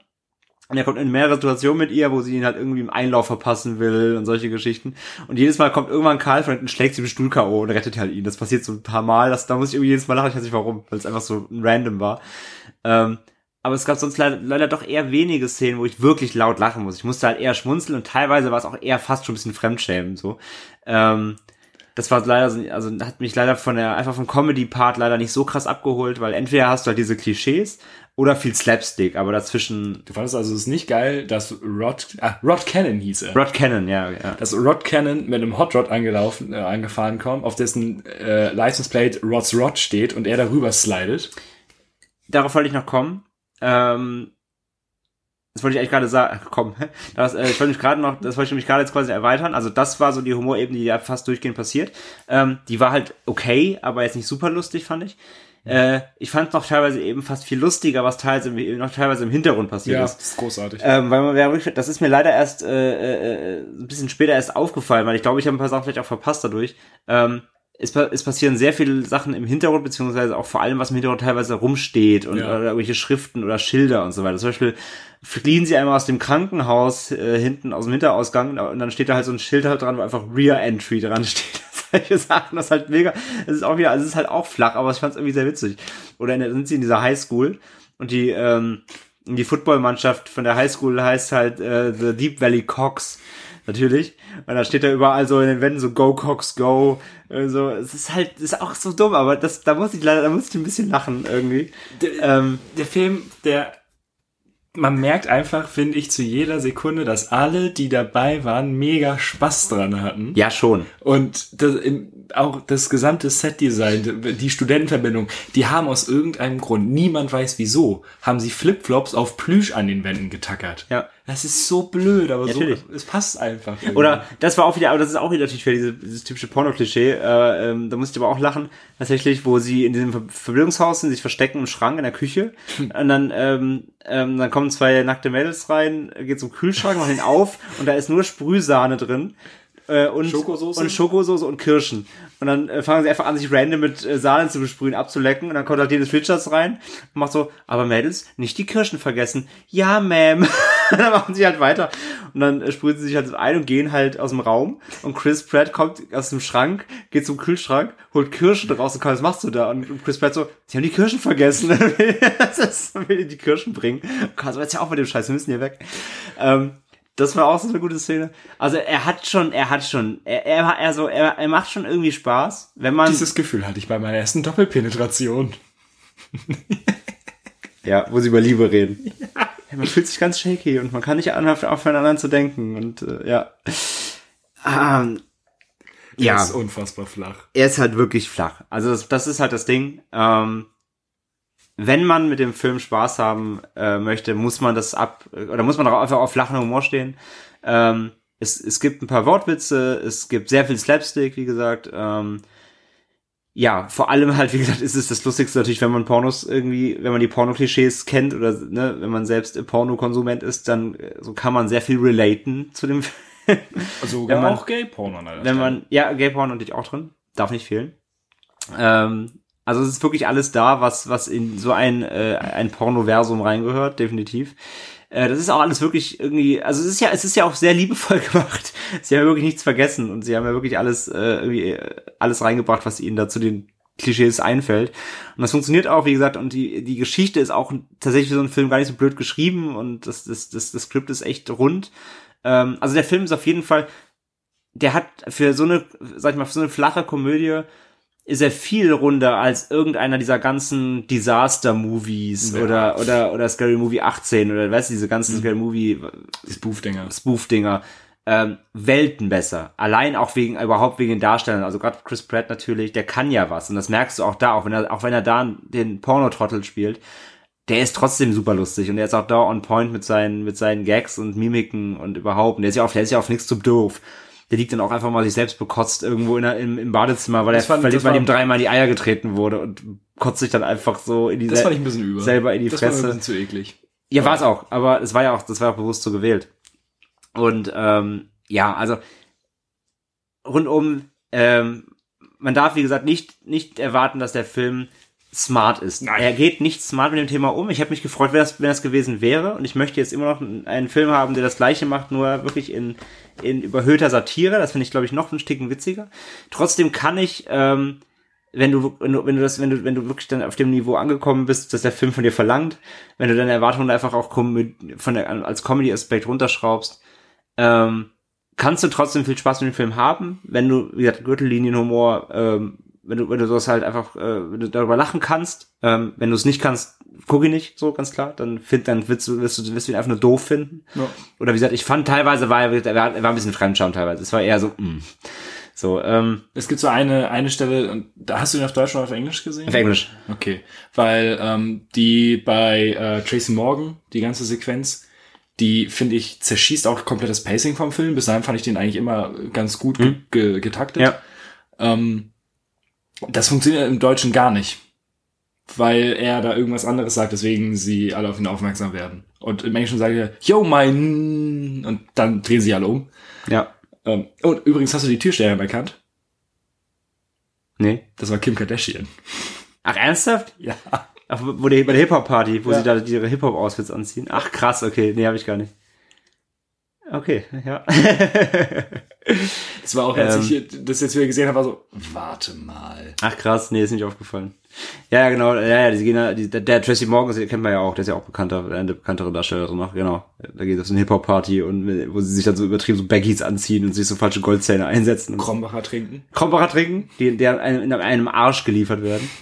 Und er kommt in mehrere Situationen mit ihr, wo sie ihn halt irgendwie im Einlauf verpassen will und solche Geschichten. Und jedes Mal kommt irgendwann Karl von hinten, schlägt sie dem Stuhl K.O. und rettet halt ihn. Das passiert so ein paar Mal. Das, da muss ich irgendwie jedes Mal lachen. Ich weiß nicht warum, weil es einfach so random war. Ähm, aber es gab sonst leider, leider doch eher wenige Szenen, wo ich wirklich laut lachen muss. Ich musste halt eher schmunzeln und teilweise war es auch eher fast schon ein bisschen Fremdschämen, so. Ähm, das war leider, so- also hat mich leider von der, einfach vom Comedy-Part leider nicht so krass abgeholt, weil entweder hast du halt diese Klischees oder viel Slapstick, aber dazwischen Du fandest also es nicht geil, dass Rod, ah, Rod Cannon hieß er. Rod Cannon, ja, ja. dass Rod Cannon mit einem Hot Rod angelaufen, äh, angefahren kommt, auf dessen äh, License Plate Rod's Rod steht und er darüber slidet. Darauf wollte ich noch kommen. Ähm, das wollte ich eigentlich gerade sagen. Komm, das, äh, ich wollte mich gerade noch, das wollte ich nämlich gerade jetzt quasi erweitern. Also das war so die Humorebene, die ja fast durchgehend passiert. Ähm, die war halt okay, aber jetzt nicht super lustig, fand ich. Äh, ich fand noch teilweise eben fast viel lustiger, was teilweise im, noch teilweise im Hintergrund passiert ist. ist großartig. Ähm, weil man, ja, das ist mir leider erst äh, äh, ein bisschen später erst aufgefallen, weil ich glaube, ich habe ein paar Sachen vielleicht auch verpasst dadurch. Ähm, es, es passieren sehr viele Sachen im Hintergrund, beziehungsweise auch vor allem, was im Hintergrund teilweise rumsteht und Ja. irgendwelche Schriften oder Schilder und so weiter. Zum Beispiel fliehen sie einmal aus dem Krankenhaus äh, hinten aus dem Hinterausgang und dann steht da halt so ein Schild halt dran, wo einfach Rear Entry dran steht. Solche Sachen, das ist halt mega. Es ist auch wieder, also es ist halt auch flach, aber ich fand es irgendwie sehr witzig. Oder in der, sind sie in dieser Highschool und die ähm, die Footballmannschaft von der Highschool heißt halt äh, The Deep Valley Cox. Natürlich. Und da steht da überall so in den Wänden so Go Cox Go. äh, So, es ist halt, das ist auch so dumm, aber das, da muss ich leider, da muss ich ein bisschen lachen irgendwie. Ähm, der Film, der man merkt einfach, finde ich, zu jeder Sekunde, dass alle, die dabei waren, mega Spaß dran hatten. ja, schon. Und das, auch das gesamte Setdesign, die Studentenverbindung, die haben aus irgendeinem Grund, niemand weiß wieso, haben sie Flipflops auf Plüsch an den Wänden getackert. Ja. Das ist so blöd, aber Natürlich. so, es passt einfach. irgendwie. Oder das war auch wieder, aber das ist auch wieder natürlich wieder diese, dieses typische Porno-Klischee. Äh, ähm, da musste ich aber auch lachen, tatsächlich, wo sie in diesem Ver Verbindungshaus sind, sich verstecken im Schrank in der Küche. Und dann, ähm, ähm, dann kommen zwei nackte Mädels rein, geht zum Kühlschrank, machen ihn auf und da ist nur Sprühsahne drin. Äh, und Schokosoße? und Schokosoße und Kirschen. Und dann äh, fangen sie einfach an, sich random mit äh, Sahne zu besprühen, abzulecken. Und dann kommt halt Dennis Richards rein und macht so, aber Mädels, nicht die Kirschen vergessen. Ja, Ma'am. dann machen sie halt weiter und dann äh, sprühen sie sich halt ein und gehen halt aus dem Raum und Chris Pratt kommt aus dem Schrank, geht zum Kühlschrank, holt Kirschen raus und was machst du da? Und Chris Pratt so, sie haben die Kirschen vergessen. das ist, will die Kirschen bringen. Also jetzt ja auch mit dem Scheiß, wir müssen hier weg. Ähm, das war auch so eine gute Szene. Also er hat schon, er hat schon, er, er, also er, er macht schon irgendwie Spaß, wenn man. Dieses Gefühl hatte ich bei meiner ersten Doppelpenetration. ja, wo sie über Liebe reden. Ja. Man fühlt sich ganz shaky und man kann nicht aufeinander zu denken und äh, ja. Ähm, ja. Er ist unfassbar flach. Er ist halt wirklich flach. Also das, das ist halt das Ding. Ähm, wenn man mit dem Film Spaß haben äh, möchte, muss man das ab oder muss man auch einfach auf flachen Humor stehen. Ähm, es, es gibt ein paar Wortwitze, es gibt sehr viel Slapstick, wie gesagt. Ähm, ja, vor allem halt, wie gesagt, ist es das Lustigste natürlich, wenn man Pornos irgendwie, wenn man die Porno-Klischees kennt oder ne, wenn man selbst Pornokonsument ist, dann äh, so kann man sehr viel relaten zu dem Film. Also wenn man, auch Gay-Porno. Wenn man, ja, Gay-Porno natürlich auch drin, darf nicht fehlen. Ähm, also es ist wirklich alles da, was, was in so ein, äh, ein Pornoversum reingehört, definitiv. Äh, das ist auch alles wirklich irgendwie, also es ist ja, es ist ja auch sehr liebevoll gemacht. Sie haben ja wirklich nichts vergessen und sie haben ja wirklich alles, äh, irgendwie, äh, alles reingebracht, was ihnen da zu den Klischees einfällt. Und das funktioniert auch, wie gesagt, und die, die Geschichte ist auch tatsächlich für so einen Film gar nicht so blöd geschrieben und das, das, das, das Skript ist echt rund. Ähm, also der Film ist auf jeden Fall, der hat für so eine, sag ich mal, für so eine flache Komödie ist er viel runder als irgendeiner dieser ganzen Disaster-Movies ja. oder, oder, oder Scary Movie 18 oder weißt du, diese ganzen mhm. Scary Movie Spoof-Dinger. Spoof-Dinger. Ähm, Welten besser. Allein auch wegen, überhaupt wegen den Darstellern. Also gerade Chris Pratt natürlich, der kann ja was. Und das merkst du auch da, auch wenn er, auch wenn er da den Pornotrottel spielt. Der ist trotzdem super lustig und der ist auch da on point mit seinen, mit seinen Gags und Mimiken und überhaupt. Und der ist ja auf, der ist ja auf nichts zu doof der liegt dann auch einfach mal sich selbst bekotzt irgendwo in der, im, im Badezimmer, weil, er, weil, weil ihm dreimal in die Eier getreten wurde und kotzt sich dann einfach so in die Das fand ich ein bisschen über. selber in die das Fresse. Das war ein bisschen zu eklig. Ja, war es auch, aber es war ja auch, das war auch bewusst so gewählt. Und ähm, ja, also rundum, ähm, man darf, wie gesagt, nicht, nicht erwarten, dass der Film smart ist. Nein. Er geht nicht smart mit dem Thema um. Ich hätte mich gefreut, wenn das, wenn das gewesen wäre. Und ich möchte jetzt immer noch einen Film haben, der das gleiche macht, nur wirklich in, in überhöhter Satire. Das finde ich, glaube ich, noch ein Stück witziger. Trotzdem kann ich, ähm, wenn du, wenn du, wenn du das, wenn du, wenn du wirklich dann auf dem Niveau angekommen bist, dass der Film von dir verlangt, wenn du deine Erwartungen einfach auch von der, als Comedy-Aspekt runterschraubst, ähm, kannst du trotzdem viel Spaß mit dem Film haben, wenn du, wie gesagt, Gürtellinienhumor, ähm, wenn du, wenn du das halt einfach, äh, wenn du darüber lachen kannst, ähm, wenn du es nicht kannst, guck ihn nicht, so ganz klar, dann find, dann wirst du, wirst du, wirst du ihn einfach nur doof finden. Ja. Oder wie gesagt, ich fand teilweise war er, er war, ein bisschen Fremdscham teilweise. Es war eher so, mh. Mm. So, ähm, es gibt so eine eine Stelle, und da hast du ihn auf Deutsch oder auf Englisch gesehen? Auf Englisch. Okay, weil ähm, die bei äh, Tracy Morgan die ganze Sequenz, die finde ich zerschießt auch komplett das Pacing vom Film. Bis dahin fand ich den eigentlich immer ganz gut mhm. ge getaktet. Ja. Ähm, das funktioniert im Deutschen gar nicht. Weil er da irgendwas anderes sagt, deswegen sie alle auf ihn aufmerksam werden. Und im Englischen sagt er, yo, mein, und dann drehen sie alle um. Ja. Ähm, und übrigens hast du die Türsteherin erkannt? Nee. Das war Kim Kardashian. Ach, ernsthaft? Ja. Ach, wo die, bei der Hip-Hop-Party, wo ja. sie da ihre Hip-Hop-Outfits anziehen. Ach, krass, okay. Nee, habe ich gar nicht. Okay, ja. das war auch, als ähm, ich das jetzt wieder gesehen habe, war so, warte mal. Ach krass, nee, ist nicht aufgefallen. Ja, ja, genau, ja, ja, die gehen die, der, Tracy Morgan, den kennt man ja auch, der ist ja auch bekannter, eine bekanntere Darsteller so noch, genau. Da geht es auf so eine Hip-Hop-Party und wo sie sich dann so übertrieben so Baggies anziehen und sich so falsche Goldzähne einsetzen. Krombacher trinken. Krombacher trinken, die, die in einem Arsch geliefert werden.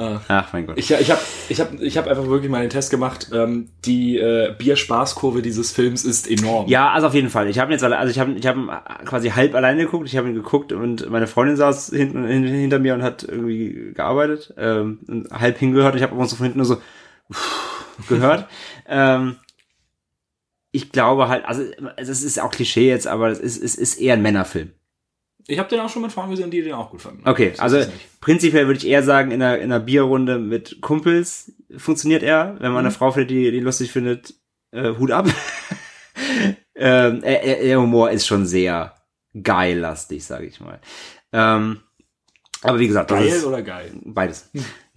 Ach, Ach mein Gott. Ich, ich habe ich hab, ich hab einfach wirklich mal den Test gemacht. Ähm, die äh, Bierspaßkurve dieses Films ist enorm. Ja, also auf jeden Fall. Ich habe jetzt also ich habe ich habe quasi halb alleine geguckt. Ich habe ihn geguckt und meine Freundin saß hinten hinter mir und hat irgendwie gearbeitet, ähm, halb hingehört. Ich habe uns so von hinten nur so gehört. ähm, ich glaube halt, also es ist auch Klischee jetzt, aber es ist, es ist eher ein Männerfilm. Ich habe den auch schon mit Frauen gesehen, die den auch gut fanden. Okay, also prinzipiell würde ich eher sagen, in einer, in einer Bierrunde mit Kumpels funktioniert er. Wenn man mhm. eine Frau findet, die, die lustig findet, äh, Hut ab. ähm, der Humor ist schon sehr geil-lastig, sage ich mal. Ähm, Aber wie gesagt, das Geil ist oder geil? beides.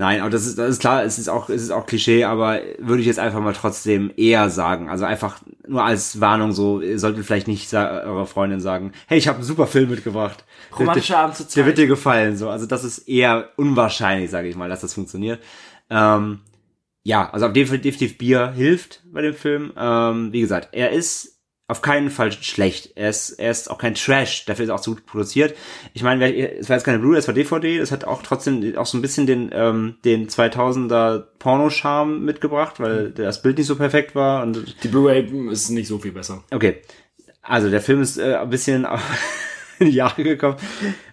Nein, aber das ist, das ist klar, es ist auch, es ist auch Klischee, aber würde ich jetzt einfach mal trotzdem eher sagen. Also einfach nur als Warnung so, ihr solltet vielleicht nicht eurer Freundin sagen, hey, ich habe einen super Film mitgebracht. Romantischer Abend zur Der wird dir gefallen, so. Also das ist eher unwahrscheinlich, sage ich mal, dass das funktioniert. Ähm, ja, also definitiv, definitiv Bier hilft bei dem Film. Ähm, wie gesagt, er ist auf keinen Fall schlecht. Er ist, er ist auch kein Trash, dafür ist er auch zu gut produziert. Ich meine, es war jetzt keine Blu-ray, es war DVD, das hat auch trotzdem auch so ein bisschen den, ähm, den 2000er Porno-Charme mitgebracht, weil das Bild nicht so perfekt war und Die Blu-ray ist nicht so viel besser. Okay. Also der Film ist äh, ein bisschen in die Jahre gekommen,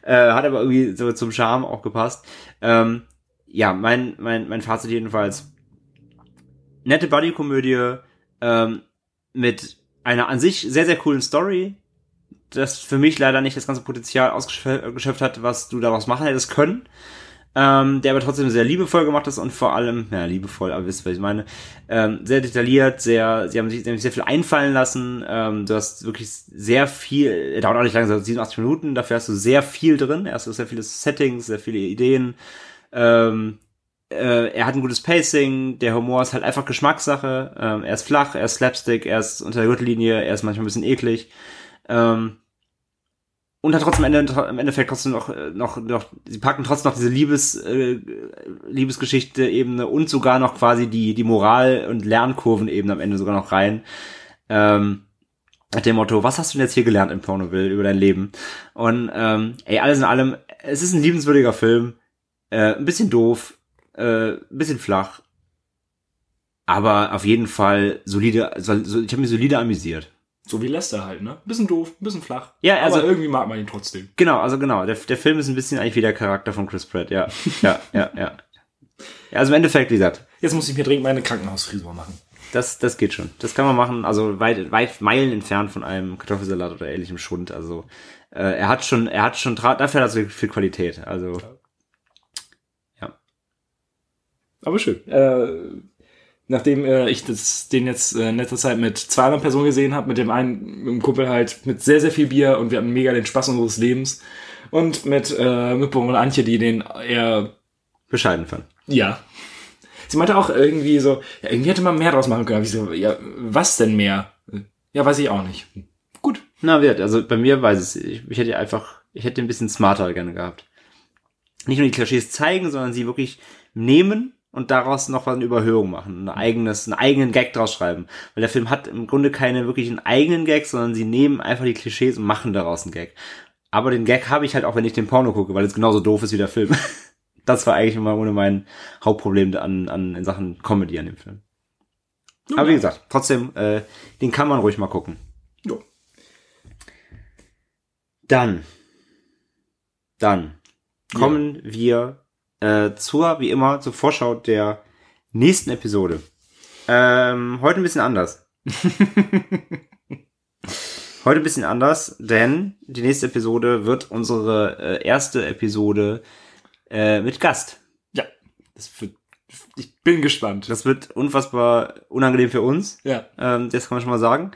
äh, hat aber irgendwie so zum Charme auch gepasst. Ähm, ja, mein, mein, mein Fazit jedenfalls. Nette Buddy-Komödie ähm, mit einer an sich sehr, sehr coolen Story, das für mich leider nicht das ganze Potenzial ausgeschöpft hat, was du daraus machen hättest können. Ähm, der aber trotzdem sehr liebevoll gemacht ist und vor allem, ja, liebevoll, aber wisst, was ich meine, ähm, sehr detailliert, sehr, sie haben sich, sich sehr viel einfallen lassen, ähm, du hast wirklich sehr viel, dauert auch nicht lange, so 87 Minuten, dafür hast du sehr viel drin, du sehr viele Settings, sehr viele Ideen, ähm, äh, er hat ein gutes Pacing, der Humor ist halt einfach Geschmackssache, ähm, er ist flach, er ist Slapstick, er ist unter der Gürtellinie, er ist manchmal ein bisschen eklig, ähm, und hat trotzdem im Endeffekt trotzdem noch, noch, noch, sie packen trotzdem noch diese Liebes, äh, Liebesgeschichte-Ebene und sogar noch quasi die, die Moral- und Lernkurven-Ebene am Ende sogar noch rein. Ähm, nach dem Motto, was hast du denn jetzt hier gelernt in Pornoville über dein Leben? Und ähm, ey, alles in allem, es ist ein liebenswürdiger Film, äh, ein bisschen doof, äh, ein bisschen flach, aber auf jeden Fall solide, sol, so, ich habe mich solide amüsiert. So wie Lester halt, ne? Bisschen doof, bisschen flach. Ja, also- aber irgendwie mag man ihn trotzdem. Genau, also genau. Der, der Film ist ein bisschen eigentlich wie der Charakter von Chris Pratt, ja. Ja, ja, ja. ja also im Endeffekt, wie gesagt, Jetzt muss ich mir dringend meine Krankenhausfrisur machen. das, das geht schon. Das kann man machen, also weit, weit Meilen entfernt von einem Kartoffelsalat oder ähnlichem Schund. Also äh, er hat schon, er hat schon, dafür hat er viel Qualität. Also Aber schön. Äh, nachdem äh, ich das, den jetzt äh, in letzter Zeit mit zwei anderen Personen gesehen habe, mit dem einen, mit dem Kumpel halt mit sehr, sehr viel Bier und wir hatten mega den Spaß unseres Lebens. Und mit äh, Mitbewohnerin Antje, die den eher, bescheiden fand. ja. Sie meinte auch irgendwie so, ja, irgendwie hätte man mehr draus machen können. Ich so, ja, was denn mehr? Ja, weiß ich auch nicht. Gut. Na, wird, also bei mir weiß es, ich, ich hätte einfach, ich hätte ein bisschen smarter gerne gehabt. Nicht nur die Klischees zeigen, sondern sie wirklich nehmen und daraus noch was eine Überhöhung machen, ein eigenes, einen eigenen Gag draus schreiben. Weil der Film hat im Grunde keine wirklichen eigenen Gags, sondern sie nehmen einfach die Klischees und machen daraus einen Gag. Aber den Gag habe ich halt auch, wenn ich den Porno gucke, weil es genauso doof ist wie der Film. Das war eigentlich immer ohne mein Hauptproblem an, an in Sachen Comedy an dem Film. Aber wie gesagt, trotzdem, äh, den kann man ruhig mal gucken. Jo. Dann, dann kommen wir äh, zur, wie immer, zur Vorschau der nächsten Episode. Ähm, heute ein bisschen anders. heute ein bisschen anders, denn die nächste Episode wird unsere äh, erste Episode äh, mit Gast. Ja. Das wird, ich bin gespannt. Das wird unfassbar unangenehm für uns. ja. Ähm, das kann man schon mal sagen.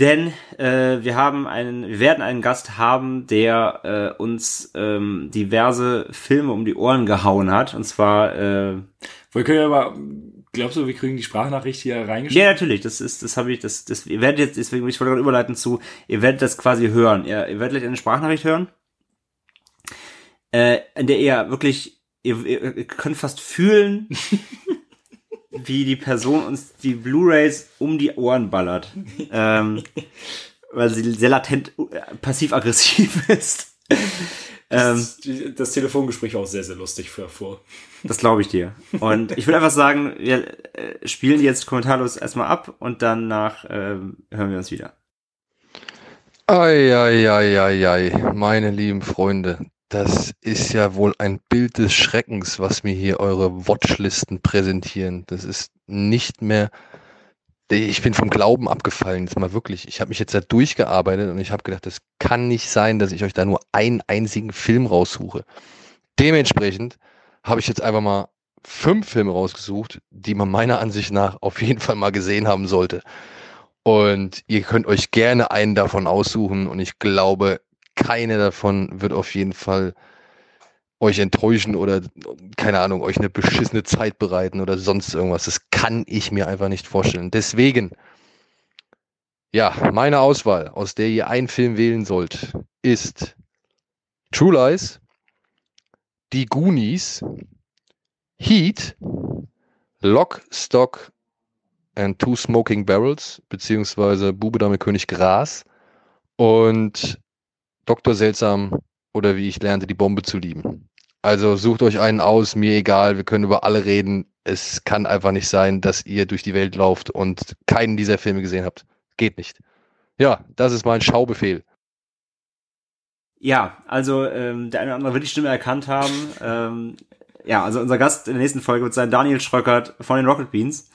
Denn äh, wir haben einen, wir werden einen Gast haben, der äh, uns ähm, diverse Filme um die Ohren gehauen hat. Und zwar, äh, Wir können aber, glaubst du, wir kriegen die Sprachnachricht hier reingeschickt? ja natürlich, das ist, das habe ich, das, das, ihr werdet jetzt, deswegen ich wollte gerade überleiten zu, ihr werdet das quasi hören. Ihr, ihr werdet gleich eine Sprachnachricht hören, äh, in der ihr wirklich, ihr, ihr könnt fast fühlen, wie die Person uns die Blu-rays um die Ohren ballert. ähm, weil sie sehr latent äh, passiv-aggressiv ist. ähm, Das, das Telefongespräch war auch sehr, sehr lustig für vor. das glaube ich dir. Und ich will einfach sagen, wir äh, spielen jetzt kommentarlos erstmal ab und danach ähm, hören wir uns wieder. Eieieiei, meine lieben Freunde, das ist ja wohl ein Bild des Schreckens, was mir hier eure Watchlisten präsentieren. Das ist nicht mehr. Ich bin vom Glauben abgefallen, jetzt mal wirklich. Ich habe mich jetzt da durchgearbeitet und ich habe gedacht, das kann nicht sein, dass ich euch da nur einen einzigen Film raussuche. Dementsprechend habe ich jetzt einfach mal fünf Filme rausgesucht, die man meiner Ansicht nach auf jeden Fall mal gesehen haben sollte. Und ihr könnt euch gerne einen davon aussuchen und ich glaube, keine davon wird auf jeden Fall euch enttäuschen oder, keine Ahnung, euch eine beschissene Zeit bereiten oder sonst irgendwas. Das kann ich mir einfach nicht vorstellen. Deswegen, ja, meine Auswahl, aus der ihr einen Film wählen sollt, ist True Lies, Die Goonies, Heat, Lock, Stock and Two Smoking Barrels, beziehungsweise Bube Dame König Gras und Dr. Seltsam oder wie ich lernte, die Bombe zu lieben. Also sucht euch einen aus, mir egal, wir können über alle reden. Es kann einfach nicht sein, dass ihr durch die Welt lauft und keinen dieser Filme gesehen habt. Geht nicht. Ja, das ist mein Schaubefehl. Ja, also ähm, der eine oder andere wird die Stimme erkannt haben. ähm, ja, also unser Gast in der nächsten Folge wird sein Daniel Schröckert von den Rocket Beans.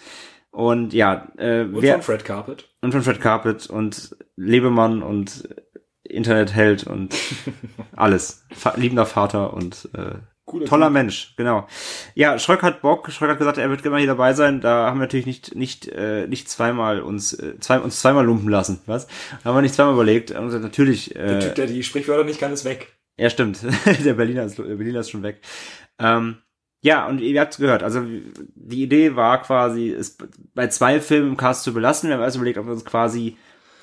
Und ja, äh, Und wer, von Fred Carpet. und von Fred Carpet und Lebemann und Internetheld und alles. Liebender Vater und äh, Cooler toller Typ. Mensch, genau. Ja, Schröck hat Bock. Schröck hat gesagt, er wird immer hier dabei sein. Da haben wir natürlich nicht nicht äh, nicht zweimal uns äh, zwei, uns zweimal lumpen lassen, was? Da haben wir nicht zweimal überlegt. Und gesagt, natürlich. Der Äh, Typ, der die Sprichwörter nicht kann, ist weg. ja, stimmt. der Berliner ist, der Berliner ist schon weg. Ähm, ja, und ihr habt's gehört. Also die Idee war quasi, es bei zwei Filmen im Cast zu belassen. Wir haben erst überlegt, ob wir uns quasi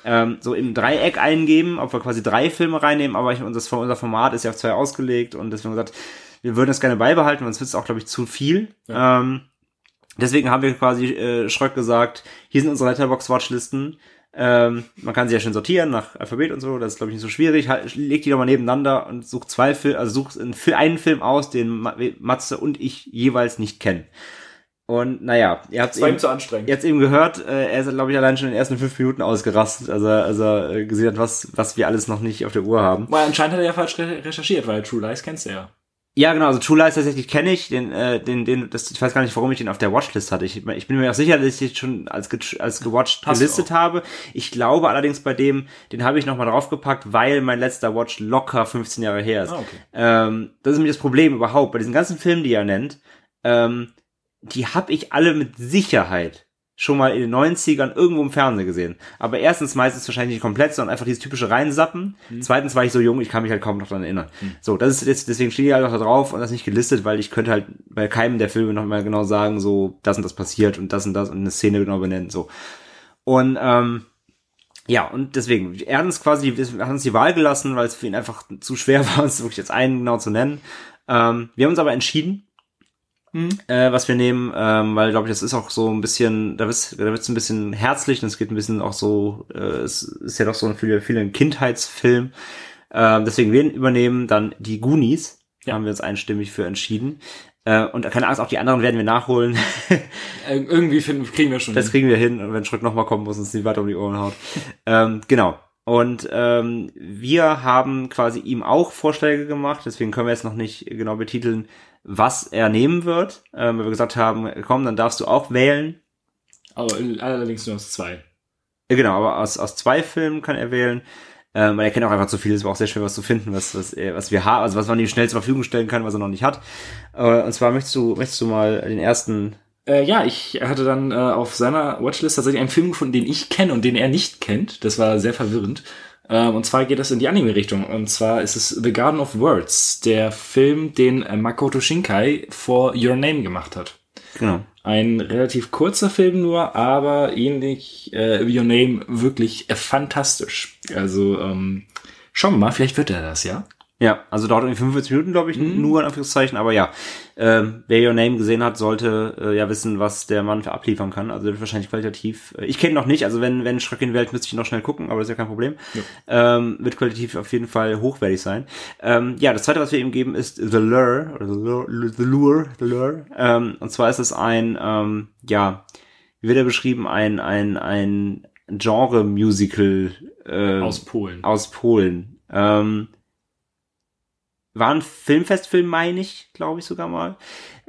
ähm, so im Dreieck eingeben, ob wir quasi drei Filme reinnehmen, aber ich, unser, unser Format ist ja auf zwei ausgelegt und deswegen gesagt, wir würden das gerne beibehalten, sonst wird es auch, glaube ich, zu viel. Ähm, deswegen haben wir quasi äh, Schröck gesagt, hier sind unsere Letterbox-Watchlisten. Ähm, man kann sie ja schön sortieren nach Alphabet und so, das ist glaube ich nicht so schwierig. Halt, leg die doch mal nebeneinander und such zwei Filme, also such einen- für einen Film aus, den Ma- Matze und ich jeweils nicht kennen. Und naja, ihr habt eben, zu anstrengend. ihr eben gehört, äh, er ist glaube ich allein schon in den ersten fünf Minuten ausgerastet, also also äh, gesehen hat, was was wir alles noch nicht auf der Uhr haben. Weil anscheinend hat er ja falsch re recherchiert, weil True Lies kennst du ja. Ja, genau, also True Lies tatsächlich kenne ich, den, äh, den, den, das, ich weiß gar nicht, warum ich den auf der Watchlist hatte. Ich, ich bin mir auch sicher, dass ich den schon als, ge als gewatcht Hast gelistet habe. Ich glaube allerdings bei dem, den habe ich nochmal draufgepackt, weil mein letzter Watch locker 15 Jahre her ist. Ah, okay. Ähm, das ist nämlich das Problem überhaupt. Bei diesen ganzen Filmen, die er nennt, ähm, die habe ich alle mit Sicherheit schon mal in den 90ern irgendwo im Fernsehen gesehen. Aber erstens meistens wahrscheinlich nicht komplett, sondern einfach dieses typische Reinsappen. Zweitens war ich so jung, ich kann mich halt kaum noch daran erinnern. So, das ist jetzt, deswegen stehe ich halt auch da drauf und das nicht gelistet, weil ich könnte halt bei keinem der Filme noch mal genau sagen, so, das und das passiert und das und das und eine Szene genau benennen, so. Und, ähm, ja, und deswegen, er hat uns quasi, wir haben uns die Wahl gelassen, weil es für ihn einfach zu schwer war, uns wirklich jetzt einen genau zu nennen. Ähm, wir haben uns aber entschieden, äh, was wir nehmen, ähm, weil glaube ich, das ist auch so ein bisschen, da wird's, da wird's ein bisschen herzlich und es geht ein bisschen auch so, äh, es ist ja doch so ein viel, viel ein Kindheitsfilm. Ähm, deswegen wir übernehmen dann die Goonies, Ja. haben wir uns einstimmig für entschieden. Äh, und keine Angst, auch die anderen werden wir nachholen. Irgendwie finden, kriegen wir schon. Das hin. kriegen wir hin und wenn Schritt nochmal kommen muss, uns nicht weiter um die Ohren haut. ähm, genau. Und ähm, wir haben quasi ihm auch Vorschläge gemacht, deswegen können wir jetzt noch nicht genau betiteln, was er nehmen wird. Ähm, weil wir gesagt haben, komm, dann darfst du auch wählen. Aber allerdings nur aus zwei. Äh, genau, aber aus, aus zwei Filmen kann er wählen. Ähm, weil er kennt auch einfach zu viel, es war auch sehr schwer, was zu finden, was, was, was wir haben, also was man ihm schnell zur Verfügung stellen kann, was er noch nicht hat. Äh, und zwar möchtest du, möchtest du mal den ersten Äh, ja, ich hatte dann äh, auf seiner Watchlist tatsächlich einen Film gefunden, den ich kenne und den er nicht kennt. Das war sehr verwirrend. Ähm, und zwar geht das in die Anime-Richtung. Und zwar ist es The Garden of Words, der Film, den äh, Makoto Shinkai For Your Name gemacht hat. Genau. Ein relativ kurzer Film nur, aber ähnlich äh, wie Your Name wirklich äh, fantastisch. Also ähm, schauen wir mal, vielleicht wird er das, ja? Ja, also dauert irgendwie 45 Minuten, glaube ich, nur in Anführungszeichen, aber ja. Ähm, wer Your Name gesehen hat, sollte äh, ja wissen, was der Mann für abliefern kann. Also wird wahrscheinlich qualitativ. Äh, ich kenne noch nicht, also wenn, wenn Schreck in die Welt müsste ich noch schnell gucken, aber das ist ja kein Problem. Ähm, wird qualitativ auf jeden Fall hochwertig sein. Ähm, ja, das zweite, was wir ihm geben, ist The Lure, oder The Lure, The Lure, The Lure. Ähm, und zwar ist es ein, ähm, ja, wie wird er beschrieben, ein, ein, ein Genre-Musical äh, Aus Polen. aus Polen. Ähm, war ein Filmfestfilm, meine ich, glaube ich sogar mal.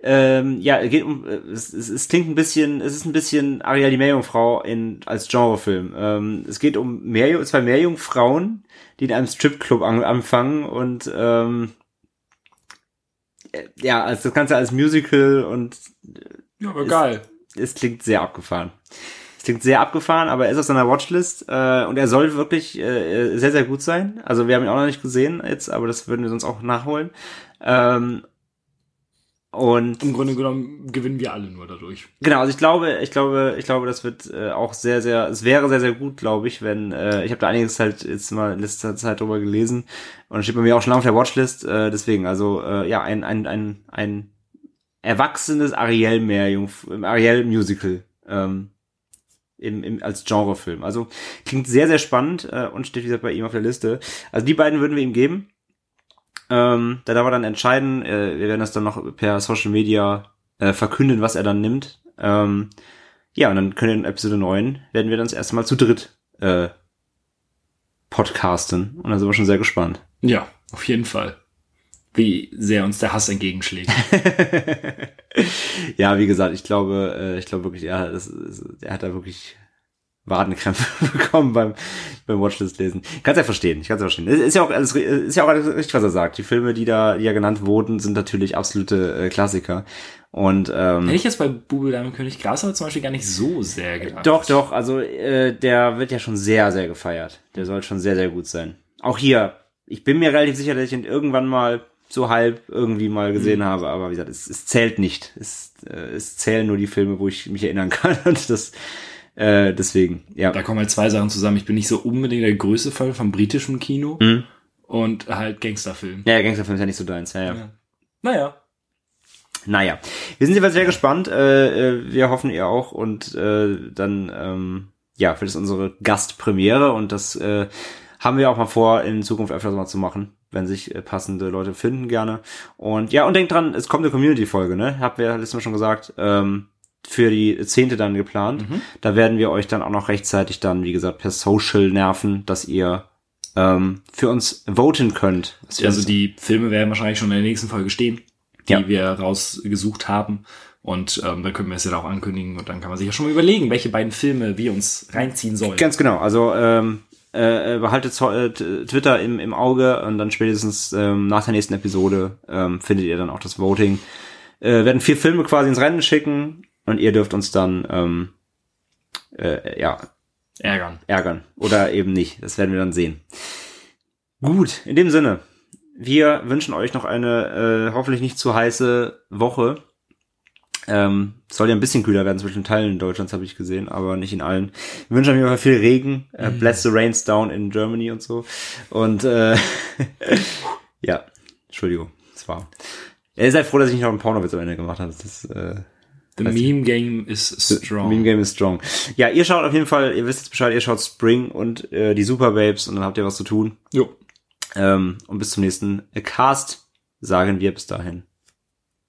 Ähm, ja, es geht um, äh, es, es, es klingt ein bisschen, es ist ein bisschen Ariel die Meerjungfrau in, als Genrefilm. Ähm, es geht um Meerjung, zwei Meerjungfrauen, die in einem Stripclub an, anfangen und ähm, äh, ja, also das Ganze als Musical und Ja, aber geil. es klingt sehr abgefahren. Klingt sehr abgefahren, aber er ist auf seiner Watchlist äh, und er soll wirklich äh, sehr, sehr gut sein. Also wir haben ihn auch noch nicht gesehen jetzt, aber das würden wir sonst auch nachholen. Ähm, und Im Grunde genommen gewinnen wir alle nur dadurch. Genau, also ich glaube, ich glaube, ich glaube, das wird äh, auch sehr, sehr, es wäre sehr, sehr gut, glaube ich, wenn, äh, ich habe da einiges halt jetzt mal in letzter Zeit drüber gelesen und steht bei mir auch schon auf der Watchlist, äh, deswegen, also äh, ja, ein, ein, ein, ein erwachsenes Ariel Meerjungf Ariel Musical ähm, im, im, als Genrefilm. Also klingt sehr, sehr spannend äh, und steht, wie gesagt, bei ihm auf der Liste. Also die beiden würden wir ihm geben. Ähm, da darf er dann entscheiden. Äh, wir werden das dann noch per Social Media äh, verkünden, was er dann nimmt. Ähm, ja, und dann können wir in Episode 9 werden wir dann das erste Mal zu dritt äh, podcasten. Und da sind wir schon sehr gespannt. Ja, auf jeden Fall. Wie sehr uns der Hass entgegenschlägt. ja, wie gesagt, ich glaube, äh, ich glaube wirklich, er, das, er hat da wirklich Wadenkrämpfe bekommen beim, beim Watchlist lesen. Kannst ja verstehen, ich kann es ja verstehen. Ist ja auch alles, ist ja auch alles richtig, was er sagt. Die Filme, die da, die ja genannt wurden, sind natürlich absolute äh, Klassiker. Und ähm, Hätte ich jetzt bei Bubel Dame König Gras aber zum Beispiel gar nicht so sehr gedacht. Doch, doch, also äh, der wird ja schon sehr, sehr gefeiert. Der soll schon sehr, sehr gut sein. Auch hier, ich bin mir relativ sicher, dass ich ihn irgendwann mal so halb irgendwie mal gesehen mhm. habe, aber wie gesagt, es, es zählt nicht. Es, äh, es zählen nur die Filme, wo ich mich erinnern kann. Und das äh, deswegen, ja. Da kommen halt zwei Sachen zusammen. Ich bin nicht so unbedingt der größte Fall vom britischen Kino mhm. und halt Gangsterfilm. Ja, Gangsterfilm ist ja nicht so deins, ja, ja. ja. Naja. Naja, wir sind jedenfalls sehr gespannt. Äh, äh, wir hoffen ihr auch und äh, dann ähm, ja, wird es unsere Gastpremiere und das äh, haben wir auch mal vor, in Zukunft öfters mal zu machen, wenn sich äh, passende Leute finden gerne. Und ja, und denkt dran, es kommt eine Community-Folge, ne? Habt wir letztes Mal schon gesagt. Ähm, für die zehnte dann geplant. Mhm. Da werden wir euch dann auch noch rechtzeitig dann, wie gesagt, per Social nerven, dass ihr ähm, für uns voten könnt. Also die Filme werden wahrscheinlich schon in der nächsten Folge stehen, die ja. wir rausgesucht haben. Und ähm, dann können wir es ja auch ankündigen und dann kann man sich ja schon mal überlegen, welche beiden Filme wir uns reinziehen sollen. Ganz genau. Also ähm, äh, behaltet äh, Twitter im, im Auge und dann spätestens ähm, nach der nächsten Episode ähm, findet ihr dann auch das Voting. Äh, werden vier Filme quasi ins Rennen schicken und ihr dürft uns dann ähm, äh, ja ärgern. Ärgern. Oder eben nicht. Das werden wir dann sehen. Gut, in dem Sinne. Wir wünschen euch noch eine äh, hoffentlich nicht zu heiße Woche. Ähm, soll ja ein bisschen kühler werden zwischen Teilen Deutschlands, habe ich gesehen, aber nicht in allen. Wir wünschen euch viel Regen. Äh, mhm. Bless the rains down in Germany und so. Und äh, ja, Entschuldigung, es war. Ihr seid froh, dass ich nicht noch einen Pornowitz am Ende gemacht habe. Das ist, äh, The Meme Game is strong. The Meme Game is strong. Ja, ihr schaut auf jeden Fall, ihr wisst jetzt Bescheid, ihr schaut Spring und äh, die Super Babes und dann habt ihr was zu tun. Jo. Ähm, und bis zum nächsten Cast sagen wir bis dahin.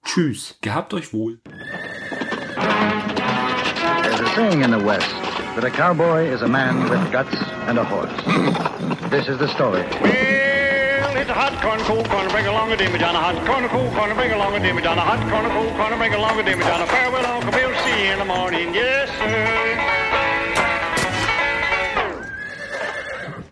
Tschüss. Gehabt euch wohl. There's a saying in the West that a cowboy is a man with guts and a horse. This is the story. Well, It's a hot corn, cool corn, bring along a dimmy down, a hot corn, cool corn, bring along a dimmy down, a hot corn, cool corn, bring along a dimmy down, a farewell, Uncle Bill, see you in the morning, yes, sir.